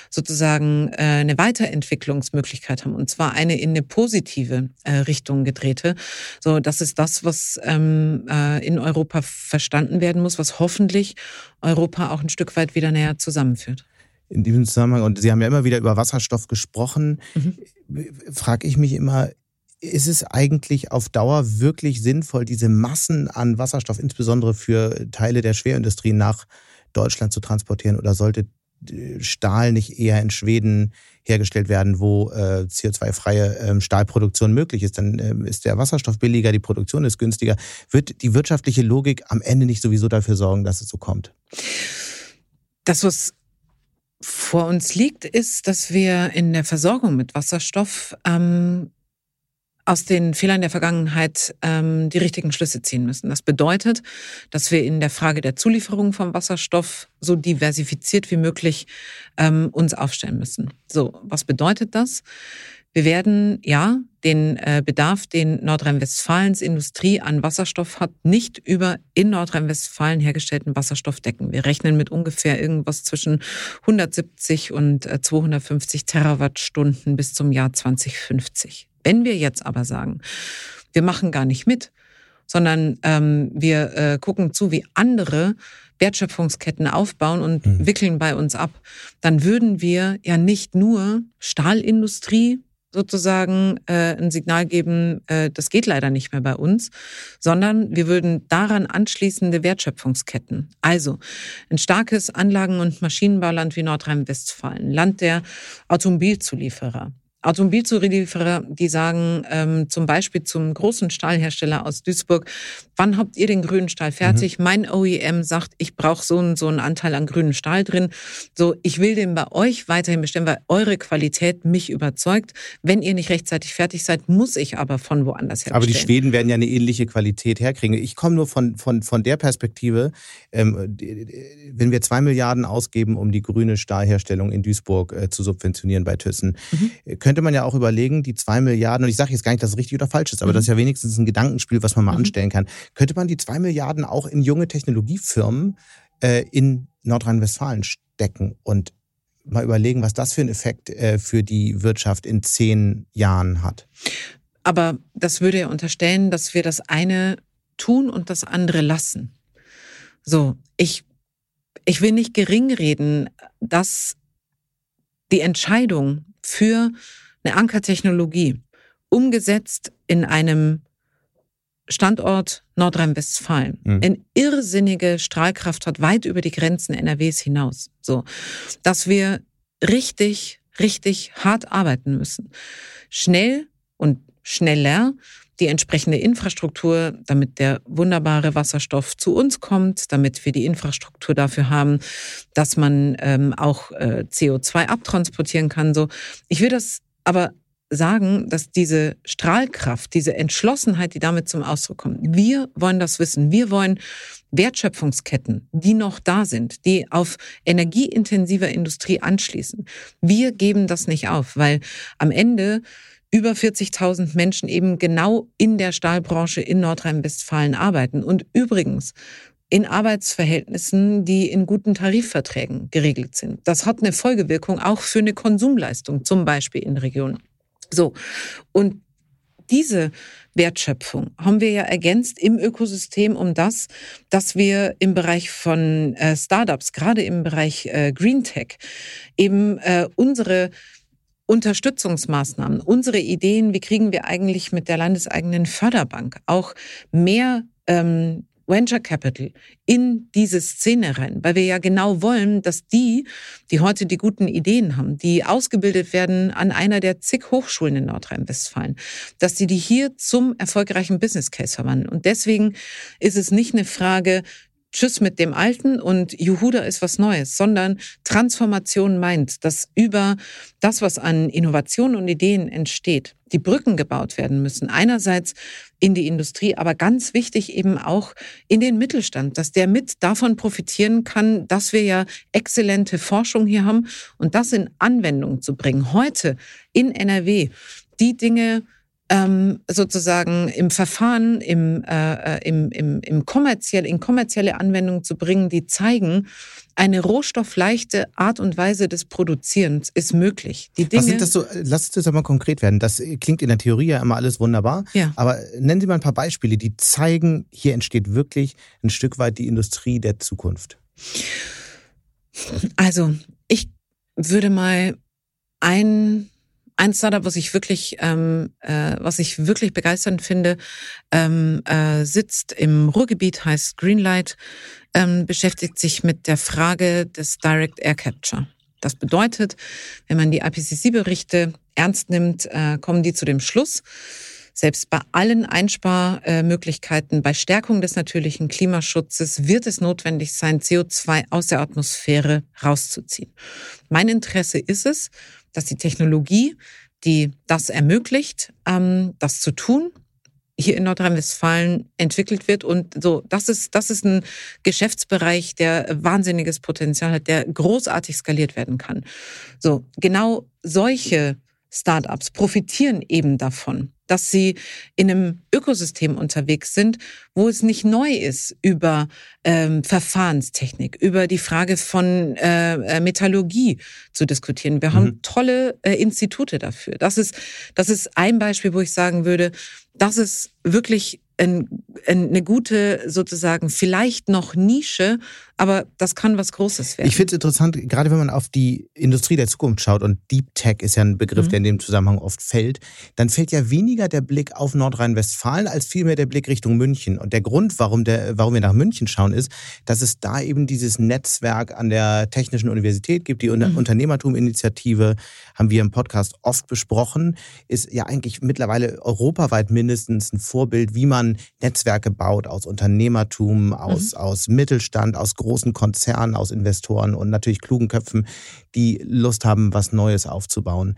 sozusagen äh, eine Weiterentwicklungsmöglichkeit haben und zwar eine in eine positive äh, Richtung gedrehte. So, das ist das, was ähm, äh, in Europa verstanden werden muss, was hoffentlich Europa auch ein Stück weit wieder näher zusammenführt in diesem Zusammenhang, und Sie haben ja immer wieder über Wasserstoff gesprochen, mhm. frage ich mich immer, ist es eigentlich auf Dauer wirklich sinnvoll, diese Massen an Wasserstoff, insbesondere für Teile der Schwerindustrie, nach Deutschland zu transportieren? Oder sollte Stahl nicht eher in Schweden hergestellt werden, wo äh, CO2-freie ähm, Stahlproduktion möglich ist? Dann ähm, ist der Wasserstoff billiger, die Produktion ist günstiger. Wird die wirtschaftliche Logik am Ende nicht sowieso dafür sorgen, dass es so kommt? Das, was vor uns liegt, ist, dass wir in der Versorgung mit Wasserstoff ähm, aus den Fehlern der Vergangenheit ähm, die richtigen Schlüsse ziehen müssen. Das bedeutet, dass wir in der Frage der Zulieferung von Wasserstoff so diversifiziert wie möglich ähm, uns aufstellen müssen. So, was bedeutet das? Wir werden ja den äh, Bedarf, den Nordrhein-Westfalens Industrie an Wasserstoff hat, nicht über in Nordrhein-Westfalen hergestellten Wasserstoff decken. Wir rechnen mit ungefähr irgendwas zwischen 170 und 250 äh, Terawattstunden bis zum Jahr 2050. Wenn wir jetzt aber sagen, wir machen gar nicht mit, sondern ähm, wir äh, gucken zu, wie andere Wertschöpfungsketten aufbauen und mhm. wickeln bei uns ab, dann würden wir ja nicht nur Stahlindustrie sozusagen äh, ein Signal geben, äh, das geht leider nicht mehr bei uns, sondern wir würden daran anschließende Wertschöpfungsketten, also ein starkes Anlagen- und Maschinenbauland wie Nordrhein-Westfalen, Land der Automobilzulieferer, Automobilzulieferer, die sagen ähm, zum Beispiel zum großen Stahlhersteller aus Duisburg, wann habt ihr den grünen Stahl fertig? Mhm. Mein OEM sagt, ich brauche so und so einen Anteil an grünen Stahl drin. So, ich will den bei euch weiterhin bestellen, weil eure Qualität mich überzeugt. Wenn ihr nicht rechtzeitig fertig seid, muss ich aber von woanders her Aber die Schweden werden ja eine ähnliche Qualität herkriegen. Ich komme nur von, von, von der Perspektive, ähm, wenn wir zwei Milliarden ausgeben, um die grüne Stahlherstellung in Duisburg äh, zu subventionieren bei Thyssen, mhm könnte man ja auch überlegen, die zwei Milliarden, und ich sage jetzt gar nicht, dass es richtig oder falsch ist, aber mhm. das ist ja wenigstens ein Gedankenspiel, was man mal mhm. anstellen kann. Könnte man die zwei Milliarden auch in junge Technologiefirmen äh, in Nordrhein-Westfalen stecken und mal überlegen, was das für einen Effekt äh, für die Wirtschaft in zehn Jahren hat? Aber das würde ja unterstellen, dass wir das eine tun und das andere lassen. So, ich, ich will nicht gering reden, dass die Entscheidung für eine Ankertechnologie, umgesetzt in einem Standort Nordrhein-Westfalen, mhm. in irrsinnige Strahlkraft hat, weit über die Grenzen NRWs hinaus. So, dass wir richtig, richtig hart arbeiten müssen. Schnell und schneller die entsprechende Infrastruktur, damit der wunderbare Wasserstoff zu uns kommt, damit wir die Infrastruktur dafür haben, dass man ähm, auch äh, CO2 abtransportieren kann. So, ich will das aber sagen, dass diese Strahlkraft, diese Entschlossenheit, die damit zum Ausdruck kommt, wir wollen das wissen. Wir wollen Wertschöpfungsketten, die noch da sind, die auf energieintensiver Industrie anschließen. Wir geben das nicht auf, weil am Ende über 40.000 Menschen eben genau in der Stahlbranche in Nordrhein-Westfalen arbeiten. Und übrigens, in Arbeitsverhältnissen, die in guten Tarifverträgen geregelt sind. Das hat eine Folgewirkung auch für eine Konsumleistung, zum Beispiel in Regionen. So. Und diese Wertschöpfung haben wir ja ergänzt im Ökosystem um das, dass wir im Bereich von äh, Startups, gerade im Bereich äh, Green Tech, eben äh, unsere Unterstützungsmaßnahmen, unsere Ideen, wie kriegen wir eigentlich mit der landeseigenen Förderbank auch mehr ähm, Venture Capital in diese Szene rein, weil wir ja genau wollen, dass die, die heute die guten Ideen haben, die ausgebildet werden an einer der zig Hochschulen in Nordrhein-Westfalen, dass die die hier zum erfolgreichen Business Case verwandeln. Und deswegen ist es nicht eine Frage, Tschüss mit dem Alten und Juhuda ist was Neues, sondern Transformation meint, dass über das, was an Innovationen und Ideen entsteht, die Brücken gebaut werden müssen. Einerseits in die Industrie, aber ganz wichtig eben auch in den Mittelstand, dass der mit davon profitieren kann, dass wir ja exzellente Forschung hier haben und das in Anwendung zu bringen. Heute in NRW die Dinge, ähm, sozusagen im Verfahren, im, äh, äh, im, im, im kommerziell, in kommerzielle Anwendung zu bringen, die zeigen, eine rohstoffleichte Art und Weise des Produzierens ist möglich. Die Dinge, Was sind das so? Lass uns das mal konkret werden. Das klingt in der Theorie ja immer alles wunderbar. Ja. Aber nennen Sie mal ein paar Beispiele, die zeigen, hier entsteht wirklich ein Stück weit die Industrie der Zukunft. Also, ich würde mal ein ein Startup, was ich wirklich, ähm, äh, was ich wirklich begeisternd finde, ähm, äh, sitzt im Ruhrgebiet, heißt Greenlight, ähm, beschäftigt sich mit der Frage des Direct Air Capture. Das bedeutet, wenn man die IPCC-Berichte ernst nimmt, äh, kommen die zu dem Schluss, selbst bei allen Einsparmöglichkeiten, bei Stärkung des natürlichen Klimaschutzes wird es notwendig sein, CO2 aus der Atmosphäre rauszuziehen. Mein Interesse ist es, dass die Technologie, die das ermöglicht, ähm, das zu tun, hier in Nordrhein-Westfalen entwickelt wird. Und so, das ist, das ist ein Geschäftsbereich, der wahnsinniges Potenzial hat, der großartig skaliert werden kann. So, genau solche Startups profitieren eben davon, dass sie in einem Ökosystem unterwegs sind, wo es nicht neu ist über ähm, Verfahrenstechnik, über die Frage von äh, äh Metallurgie zu diskutieren. Wir mhm. haben tolle äh, Institute dafür. Das ist, das ist ein Beispiel, wo ich sagen würde, das ist wirklich ein, eine gute sozusagen vielleicht noch Nische, aber das kann was Großes werden. Ich finde es interessant, gerade wenn man auf die Industrie der Zukunft schaut und Deep Tech ist ja ein Begriff, mhm. der in dem Zusammenhang oft fällt, dann fällt ja weniger der Blick auf Nordrhein-Westfalen als vielmehr der Blick Richtung München. Und der Grund, warum, der, warum wir nach München schauen, ist, dass es da eben dieses Netzwerk an der Technischen Universität gibt, die mhm. Unternehmertum-Initiative, haben wir im Podcast oft besprochen, ist ja eigentlich mittlerweile europaweit mindestens ein Vorbild, wie man Netzwerke baut aus Unternehmertum, aus, mhm. aus Mittelstand, aus großen Konzernen, aus Investoren und natürlich klugen Köpfen, die Lust haben, was Neues aufzubauen.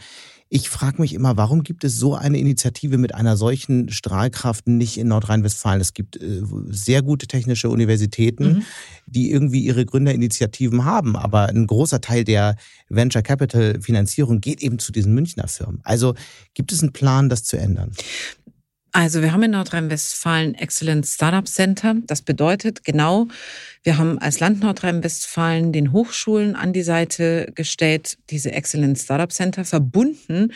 Ich frage mich immer, warum gibt es so eine Initiative mit einer solchen Strahlkraft nicht in Nordrhein-Westfalen? Es gibt äh, sehr gute technische Universitäten, mhm. die irgendwie ihre Gründerinitiativen haben, aber ein großer Teil der Venture Capital Finanzierung geht eben zu diesen Münchner Firmen. Also gibt es einen Plan, das zu ändern? Also wir haben in Nordrhein-Westfalen Excellent Startup Center. Das bedeutet genau, wir haben als Land Nordrhein-Westfalen den Hochschulen an die Seite gestellt, diese Excellent Startup Center verbunden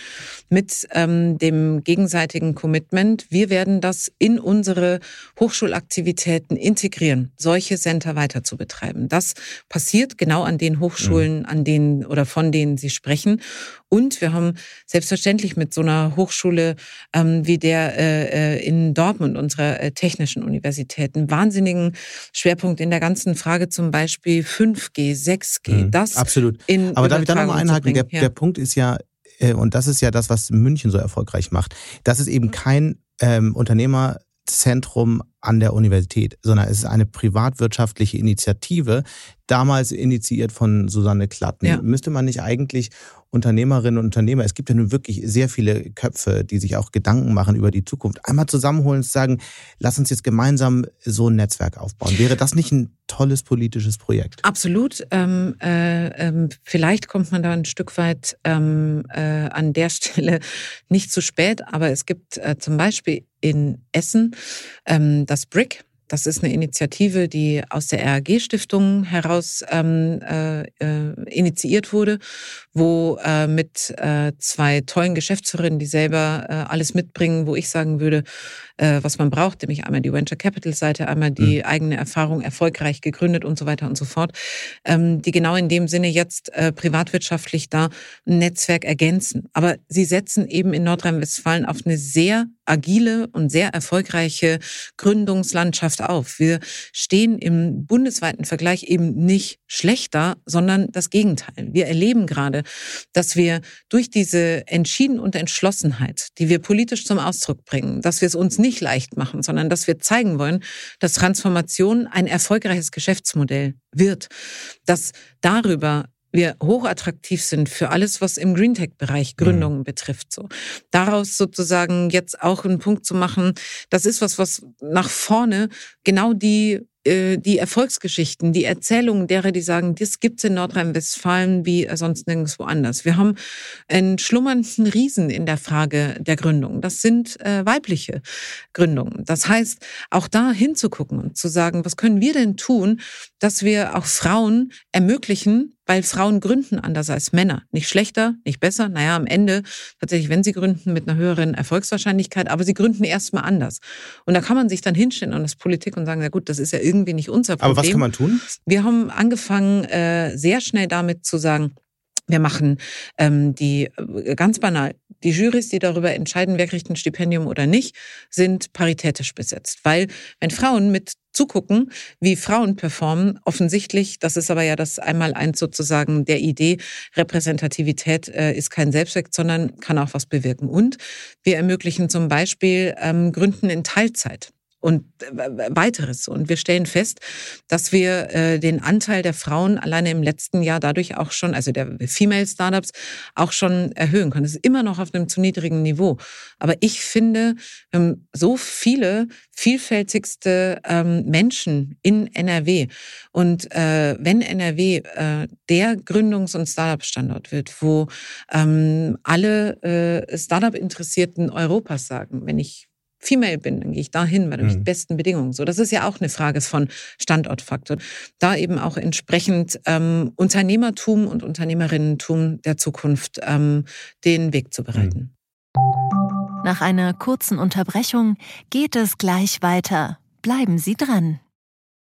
mit ähm, dem gegenseitigen Commitment. Wir werden das in unsere Hochschulaktivitäten integrieren, solche Center weiter zu betreiben. Das passiert genau an den Hochschulen, mhm. an denen oder von denen Sie sprechen. Und wir haben selbstverständlich mit so einer Hochschule ähm, wie der äh, äh in Dortmund, unserer äh, technischen Universität, einen wahnsinnigen Schwerpunkt in der ganzen Frage zum Beispiel 5G, 6G. Mhm, das absolut. Aber darf ich da nochmal einhaken? Der, ja. der Punkt ist ja, äh, und das ist ja das, was München so erfolgreich macht, dass es eben kein ähm, Unternehmerzentrum an der Universität, sondern es ist eine privatwirtschaftliche Initiative, damals initiiert von Susanne Klatten. Ja. Müsste man nicht eigentlich Unternehmerinnen und Unternehmer, es gibt ja nun wirklich sehr viele Köpfe, die sich auch Gedanken machen über die Zukunft, einmal zusammenholen und sagen, lass uns jetzt gemeinsam so ein Netzwerk aufbauen. Wäre das nicht ein tolles politisches Projekt? Absolut. Ähm, äh, ähm, vielleicht kommt man da ein Stück weit ähm, äh, an der Stelle nicht zu spät, aber es gibt äh, zum Beispiel in Essen ähm, das BRIC, das ist eine Initiative, die aus der RAG-Stiftung heraus ähm, äh, äh, initiiert wurde, wo äh, mit äh, zwei tollen Geschäftsführerinnen, die selber äh, alles mitbringen, wo ich sagen würde, äh, was man braucht, nämlich einmal die Venture Capital Seite, einmal die mhm. eigene Erfahrung erfolgreich gegründet und so weiter und so fort, ähm, die genau in dem Sinne jetzt äh, privatwirtschaftlich da ein Netzwerk ergänzen. Aber sie setzen eben in Nordrhein-Westfalen auf eine sehr agile und sehr erfolgreiche Gründungslandschaft auf. Wir stehen im bundesweiten Vergleich eben nicht schlechter, sondern das Gegenteil. Wir erleben gerade, dass wir durch diese Entschieden und Entschlossenheit, die wir politisch zum Ausdruck bringen, dass wir es uns nicht leicht machen, sondern dass wir zeigen wollen, dass Transformation ein erfolgreiches Geschäftsmodell wird, dass darüber wir hochattraktiv sind für alles, was im Greentech-Bereich mhm. Gründungen mhm. betrifft. So daraus sozusagen jetzt auch einen Punkt zu machen, das ist was, was nach vorne genau die die Erfolgsgeschichten, die Erzählungen derer, die sagen, das gibt's in Nordrhein-Westfalen wie sonst nirgendwo anders. Wir haben einen schlummernden Riesen in der Frage der Gründung. Das sind äh, weibliche Gründungen. Das heißt, auch da hinzugucken und zu sagen, was können wir denn tun, dass wir auch Frauen ermöglichen, weil Frauen gründen anders als Männer. Nicht schlechter, nicht besser. Naja, am Ende tatsächlich, wenn sie gründen, mit einer höheren Erfolgswahrscheinlichkeit, aber sie gründen erstmal anders. Und da kann man sich dann hinstellen und das Politik und sagen, na gut, das ist ja irgendwie nicht unser Problem. Aber was kann man tun? Wir haben angefangen, äh, sehr schnell damit zu sagen, wir machen ähm, die äh, ganz banal. Die Jurys, die darüber entscheiden, wer kriegt ein Stipendium oder nicht, sind paritätisch besetzt. Weil wenn Frauen mit zugucken, wie Frauen performen, offensichtlich, das ist aber ja das einmal eins sozusagen der Idee, Repräsentativität äh, ist kein Selbstzweck, sondern kann auch was bewirken. Und wir ermöglichen zum Beispiel ähm, Gründen in Teilzeit und weiteres. Und wir stellen fest, dass wir äh, den Anteil der Frauen alleine im letzten Jahr dadurch auch schon, also der Female Startups, auch schon erhöhen können. Es ist immer noch auf einem zu niedrigen Niveau. Aber ich finde, ähm, so viele vielfältigste ähm, Menschen in NRW. Und äh, wenn NRW äh, der Gründungs- und Startup-Standort wird, wo ähm, alle äh, Startup-Interessierten Europas sagen, wenn ich Female bin, dann gehe ich dahin, weil ich mhm. die besten Bedingungen. So, das ist ja auch eine Frage von Standortfaktor. Da eben auch entsprechend ähm, Unternehmertum und Unternehmerinnentum der Zukunft ähm, den Weg zu bereiten. Mhm. Nach einer kurzen Unterbrechung geht es gleich weiter. Bleiben Sie dran.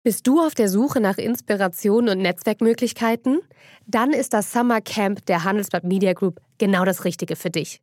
Bist du auf der Suche nach Inspiration und Netzwerkmöglichkeiten? Dann ist das Summer Camp der Handelsblatt Media Group genau das Richtige für dich.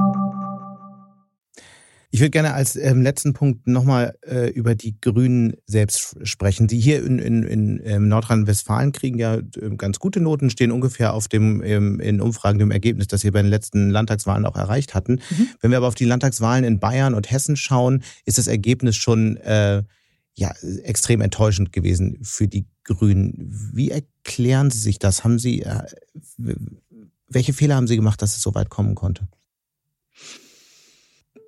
Ich würde gerne als ähm, letzten Punkt nochmal äh, über die Grünen selbst sprechen. Die hier in, in, in ähm, Nordrhein-Westfalen kriegen ja äh, ganz gute Noten, stehen ungefähr auf dem ähm, in Umfragen dem Ergebnis, das sie bei den letzten Landtagswahlen auch erreicht hatten. Mhm. Wenn wir aber auf die Landtagswahlen in Bayern und Hessen schauen, ist das Ergebnis schon äh, ja, extrem enttäuschend gewesen für die Grünen. Wie erklären Sie sich das? Haben Sie, äh, welche Fehler haben Sie gemacht, dass es so weit kommen konnte?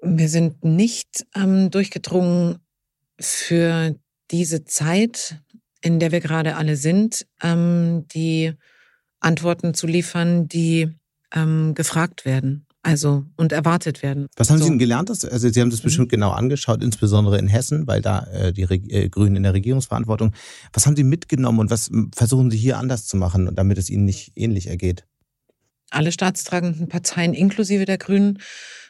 Wir sind nicht ähm, durchgedrungen für diese Zeit, in der wir gerade alle sind, ähm, die Antworten zu liefern, die ähm, gefragt werden. Also und erwartet werden. Was haben so. Sie denn gelernt? Also Sie haben das mhm. bestimmt genau angeschaut, insbesondere in Hessen, weil da äh, die Re äh, Grünen in der Regierungsverantwortung. Was haben Sie mitgenommen und was versuchen Sie hier anders zu machen, damit es Ihnen nicht ähnlich ergeht? Alle staatstragenden Parteien inklusive der Grünen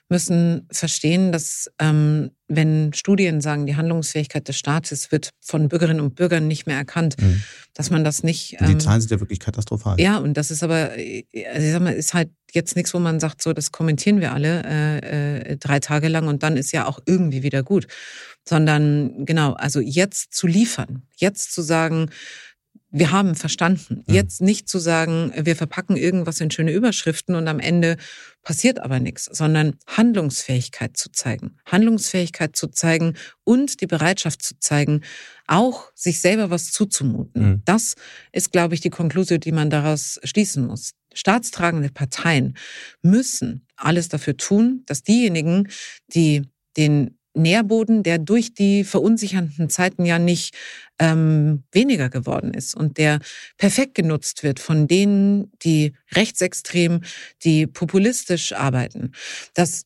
müssen verstehen, dass ähm, wenn Studien sagen, die Handlungsfähigkeit des Staates wird von Bürgerinnen und Bürgern nicht mehr erkannt, mhm. dass man das nicht. Ähm, die Zahlen sind ja wirklich katastrophal. Ja, und das ist aber, also ich sag mal, ist halt jetzt nichts, wo man sagt, so, das kommentieren wir alle äh, äh, drei Tage lang und dann ist ja auch irgendwie wieder gut. Sondern genau, also jetzt zu liefern, jetzt zu sagen, wir haben verstanden. Mhm. Jetzt nicht zu sagen, wir verpacken irgendwas in schöne Überschriften und am Ende passiert aber nichts, sondern Handlungsfähigkeit zu zeigen. Handlungsfähigkeit zu zeigen und die Bereitschaft zu zeigen, auch sich selber was zuzumuten. Mhm. Das ist, glaube ich, die Konklusion, die man daraus schließen muss. Staatstragende Parteien müssen alles dafür tun, dass diejenigen, die den Nährboden, der durch die verunsichernden Zeiten ja nicht ähm, weniger geworden ist und der perfekt genutzt wird von denen, die rechtsextrem, die populistisch arbeiten, dass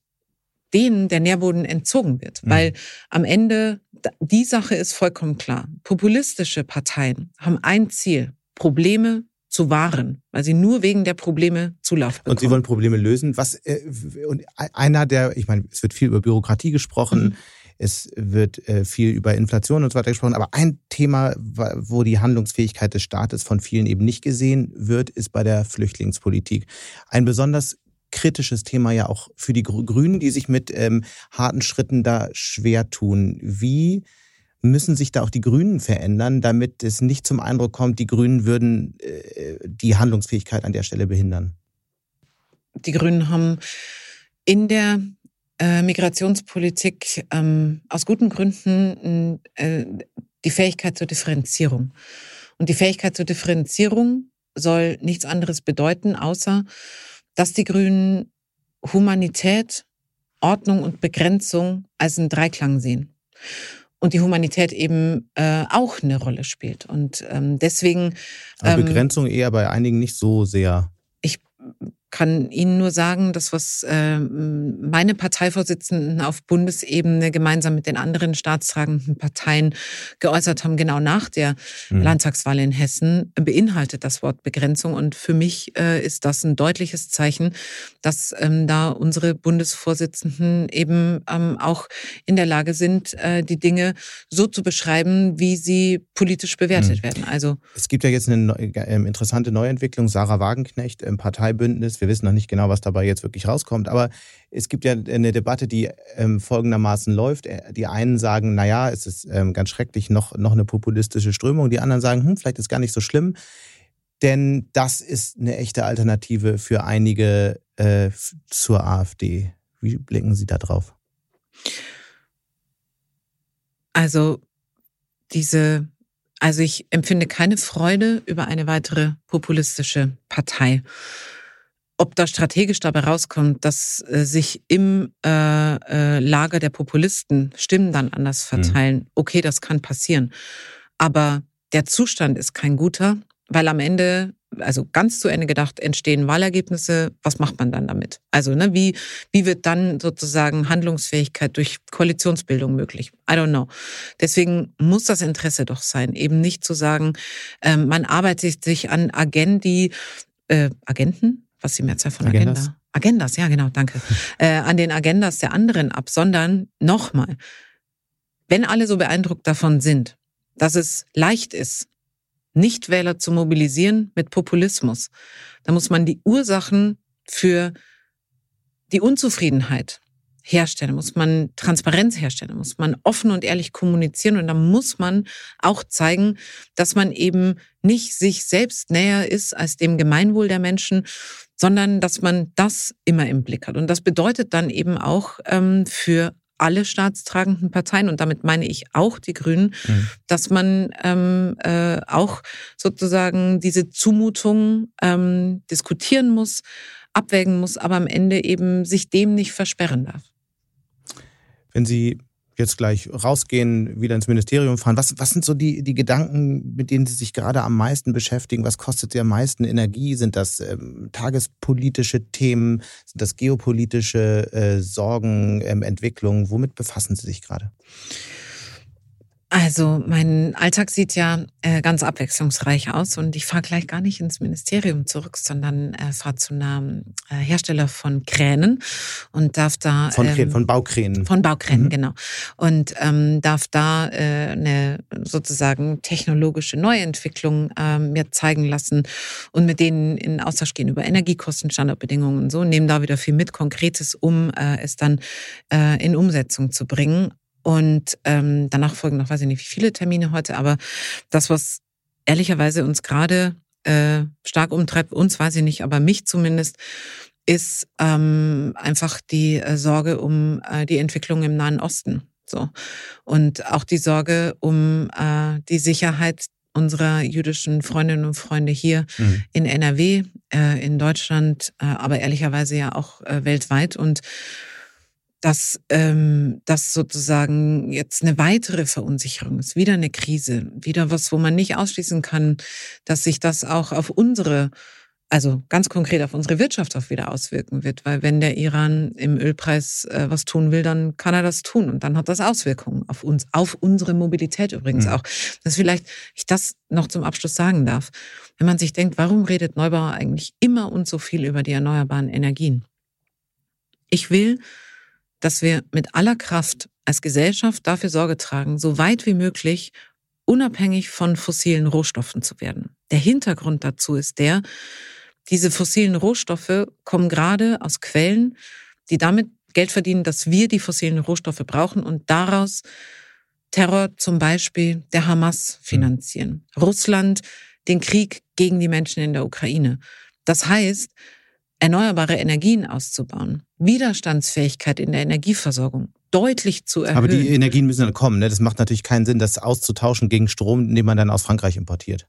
denen der Nährboden entzogen wird. Mhm. Weil am Ende, die Sache ist vollkommen klar. Populistische Parteien haben ein Ziel, Probleme zu wahren, weil sie nur wegen der Probleme Zulauf bekommen. Und sie wollen Probleme lösen. Was äh, und einer der, ich meine, es wird viel über Bürokratie gesprochen. Mhm. Es wird äh, viel über Inflation und so weiter gesprochen. Aber ein Thema, wo die Handlungsfähigkeit des Staates von vielen eben nicht gesehen wird, ist bei der Flüchtlingspolitik. Ein besonders kritisches Thema ja auch für die Grünen, die sich mit ähm, harten Schritten da schwer tun. Wie müssen sich da auch die Grünen verändern, damit es nicht zum Eindruck kommt, die Grünen würden äh, die Handlungsfähigkeit an der Stelle behindern? Die Grünen haben in der äh, Migrationspolitik ähm, aus guten Gründen äh, die Fähigkeit zur Differenzierung. Und die Fähigkeit zur Differenzierung soll nichts anderes bedeuten, außer dass die Grünen Humanität, Ordnung und Begrenzung als einen Dreiklang sehen. Und die Humanität eben äh, auch eine Rolle spielt. Und ähm, deswegen. Ähm, Begrenzung eher bei einigen nicht so sehr kann Ihnen nur sagen, dass was äh, meine Parteivorsitzenden auf Bundesebene gemeinsam mit den anderen staatstragenden Parteien geäußert haben, genau nach der mhm. Landtagswahl in Hessen, beinhaltet das Wort Begrenzung. Und für mich äh, ist das ein deutliches Zeichen, dass ähm, da unsere Bundesvorsitzenden eben ähm, auch in der Lage sind, äh, die Dinge so zu beschreiben, wie sie politisch bewertet mhm. werden. Also es gibt ja jetzt eine ähm, interessante Neuentwicklung. Sarah Wagenknecht im Parteibündnis wir wissen noch nicht genau, was dabei jetzt wirklich rauskommt. Aber es gibt ja eine Debatte, die ähm, folgendermaßen läuft. Äh, die einen sagen, naja, es ist ähm, ganz schrecklich, noch, noch eine populistische Strömung. Die anderen sagen, hm, vielleicht ist gar nicht so schlimm. Denn das ist eine echte Alternative für einige äh, zur AfD. Wie blicken Sie da drauf? Also diese, also ich empfinde keine Freude über eine weitere populistische Partei. Ob da strategisch dabei rauskommt, dass äh, sich im äh, äh, Lager der Populisten Stimmen dann anders mhm. verteilen, mhm. okay, das kann passieren. Aber der Zustand ist kein guter, weil am Ende, also ganz zu Ende gedacht, entstehen Wahlergebnisse. Was macht man dann damit? Also, ne, wie, wie wird dann sozusagen Handlungsfähigkeit durch Koalitionsbildung möglich? I don't know. Deswegen muss das Interesse doch sein, eben nicht zu sagen, ähm, man arbeitet sich an Agendi, äh, Agenten? Was die Mehrzahl von Agendas? Agenda? Agendas, ja genau, danke. Äh, an den Agendas der anderen ab, sondern nochmal, wenn alle so beeindruckt davon sind, dass es leicht ist, Nichtwähler zu mobilisieren mit Populismus, dann muss man die Ursachen für die Unzufriedenheit herstellen, muss man Transparenz herstellen, muss man offen und ehrlich kommunizieren und dann muss man auch zeigen, dass man eben nicht sich selbst näher ist als dem Gemeinwohl der Menschen, sondern dass man das immer im Blick hat. Und das bedeutet dann eben auch ähm, für alle staatstragenden Parteien, und damit meine ich auch die Grünen, mhm. dass man ähm, äh, auch sozusagen diese Zumutung ähm, diskutieren muss, abwägen muss, aber am Ende eben sich dem nicht versperren darf wenn Sie jetzt gleich rausgehen, wieder ins Ministerium fahren, was, was sind so die, die Gedanken, mit denen Sie sich gerade am meisten beschäftigen? Was kostet Sie am meisten Energie? Sind das ähm, tagespolitische Themen? Sind das geopolitische äh, Sorgen, ähm, Entwicklungen? Womit befassen Sie sich gerade? Also mein Alltag sieht ja äh, ganz abwechslungsreich aus und ich fahre gleich gar nicht ins Ministerium zurück, sondern äh, fahre zu einem äh, Hersteller von Kränen und darf da von, ähm, von Baukränen. von Baukränen mhm. genau. Und ähm, darf da äh, eine sozusagen technologische Neuentwicklung äh, mir zeigen lassen und mit denen in Austausch gehen über Energiekosten, Standardbedingungen und so, nehmen da wieder viel mit Konkretes, um äh, es dann äh, in Umsetzung zu bringen und ähm, danach folgen noch, weiß ich nicht, wie viele Termine heute, aber das, was ehrlicherweise uns gerade äh, stark umtreibt, uns weiß ich nicht, aber mich zumindest, ist ähm, einfach die äh, Sorge um äh, die Entwicklung im Nahen Osten. So. Und auch die Sorge um äh, die Sicherheit unserer jüdischen Freundinnen und Freunde hier mhm. in NRW, äh, in Deutschland, äh, aber ehrlicherweise ja auch äh, weltweit. Und dass ähm, das sozusagen jetzt eine weitere Verunsicherung ist, wieder eine Krise, wieder was, wo man nicht ausschließen kann, dass sich das auch auf unsere also ganz konkret auf unsere Wirtschaft auch wieder auswirken wird. Weil wenn der Iran im Ölpreis äh, was tun will, dann kann er das tun und dann hat das Auswirkungen auf uns, auf unsere Mobilität übrigens mhm. auch. Das vielleicht, ich das noch zum Abschluss sagen darf. Wenn man sich denkt, warum redet Neubauer eigentlich immer und so viel über die erneuerbaren Energien? Ich will, dass wir mit aller Kraft als Gesellschaft dafür Sorge tragen, so weit wie möglich unabhängig von fossilen Rohstoffen zu werden. Der Hintergrund dazu ist der, diese fossilen Rohstoffe kommen gerade aus Quellen, die damit Geld verdienen, dass wir die fossilen Rohstoffe brauchen und daraus Terror zum Beispiel der Hamas finanzieren. Mhm. Russland den Krieg gegen die Menschen in der Ukraine. Das heißt, erneuerbare Energien auszubauen, Widerstandsfähigkeit in der Energieversorgung deutlich zu erhöhen. Aber die Energien müssen dann kommen. Ne? Das macht natürlich keinen Sinn, das auszutauschen gegen Strom, den man dann aus Frankreich importiert.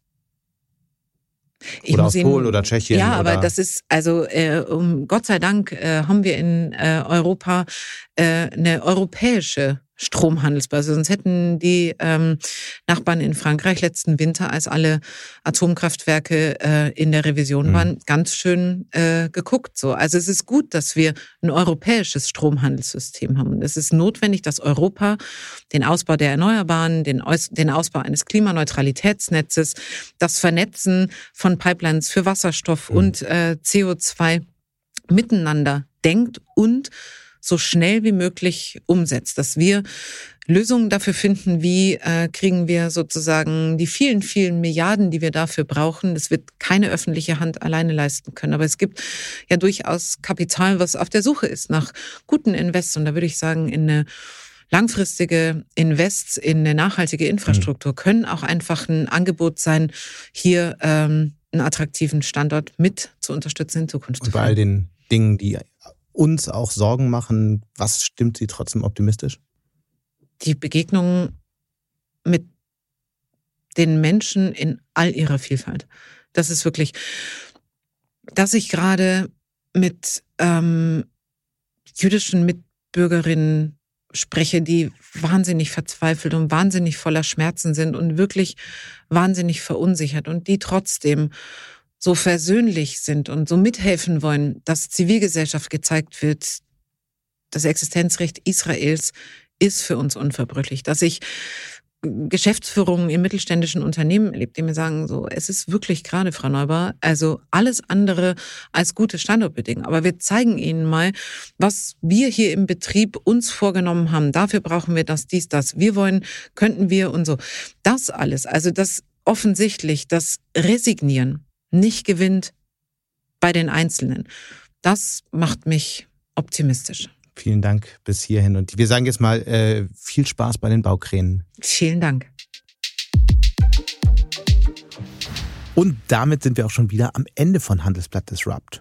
Ich oder aus Ihnen, Polen oder Tschechien. Ja, aber das ist, also äh, um Gott sei Dank äh, haben wir in äh, Europa äh, eine europäische Stromhandelsbörse. Sonst hätten die ähm, Nachbarn in Frankreich letzten Winter, als alle Atomkraftwerke äh, in der Revision mhm. waren, ganz schön äh, geguckt. So, also es ist gut, dass wir ein europäisches Stromhandelssystem haben. Und es ist notwendig, dass Europa den Ausbau der Erneuerbaren, den, Aus den Ausbau eines Klimaneutralitätsnetzes, das Vernetzen von Pipelines für Wasserstoff mhm. und äh, CO2 miteinander denkt und so schnell wie möglich umsetzt, dass wir Lösungen dafür finden, wie äh, kriegen wir sozusagen die vielen, vielen Milliarden, die wir dafür brauchen. Das wird keine öffentliche Hand alleine leisten können. Aber es gibt ja durchaus Kapital, was auf der Suche ist nach guten Invests. Und da würde ich sagen, in eine langfristige Invests in eine nachhaltige Infrastruktur können auch einfach ein Angebot sein, hier ähm, einen attraktiven Standort mit zu unterstützen in Zukunft. Und bei all den Dingen, die uns auch Sorgen machen. Was stimmt Sie trotzdem optimistisch? Die Begegnung mit den Menschen in all ihrer Vielfalt. Das ist wirklich, dass ich gerade mit ähm, jüdischen Mitbürgerinnen spreche, die wahnsinnig verzweifelt und wahnsinnig voller Schmerzen sind und wirklich wahnsinnig verunsichert und die trotzdem so versöhnlich sind und so mithelfen wollen, dass Zivilgesellschaft gezeigt wird, das Existenzrecht Israels ist für uns unverbrüchlich, dass ich Geschäftsführungen in mittelständischen Unternehmen erlebt, die mir sagen, so, es ist wirklich gerade, Frau Neubauer, also alles andere als gute Standortbedingungen. Aber wir zeigen Ihnen mal, was wir hier im Betrieb uns vorgenommen haben. Dafür brauchen wir das, dies, das. Wir wollen, könnten wir und so. Das alles, also das offensichtlich, das Resignieren, nicht gewinnt bei den Einzelnen. Das macht mich optimistisch. Vielen Dank bis hierhin. Und wir sagen jetzt mal äh, viel Spaß bei den Baukränen. Vielen Dank. Und damit sind wir auch schon wieder am Ende von Handelsblatt Disrupt.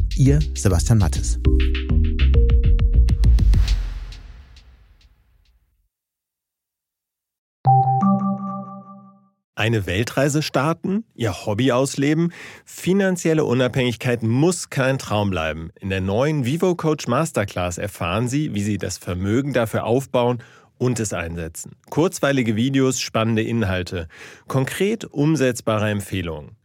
Ihr Sebastian Mattes. Eine Weltreise starten, ihr Hobby ausleben, finanzielle Unabhängigkeit muss kein Traum bleiben. In der neuen Vivo Coach Masterclass erfahren Sie, wie Sie das Vermögen dafür aufbauen und es einsetzen. Kurzweilige Videos, spannende Inhalte, konkret umsetzbare Empfehlungen.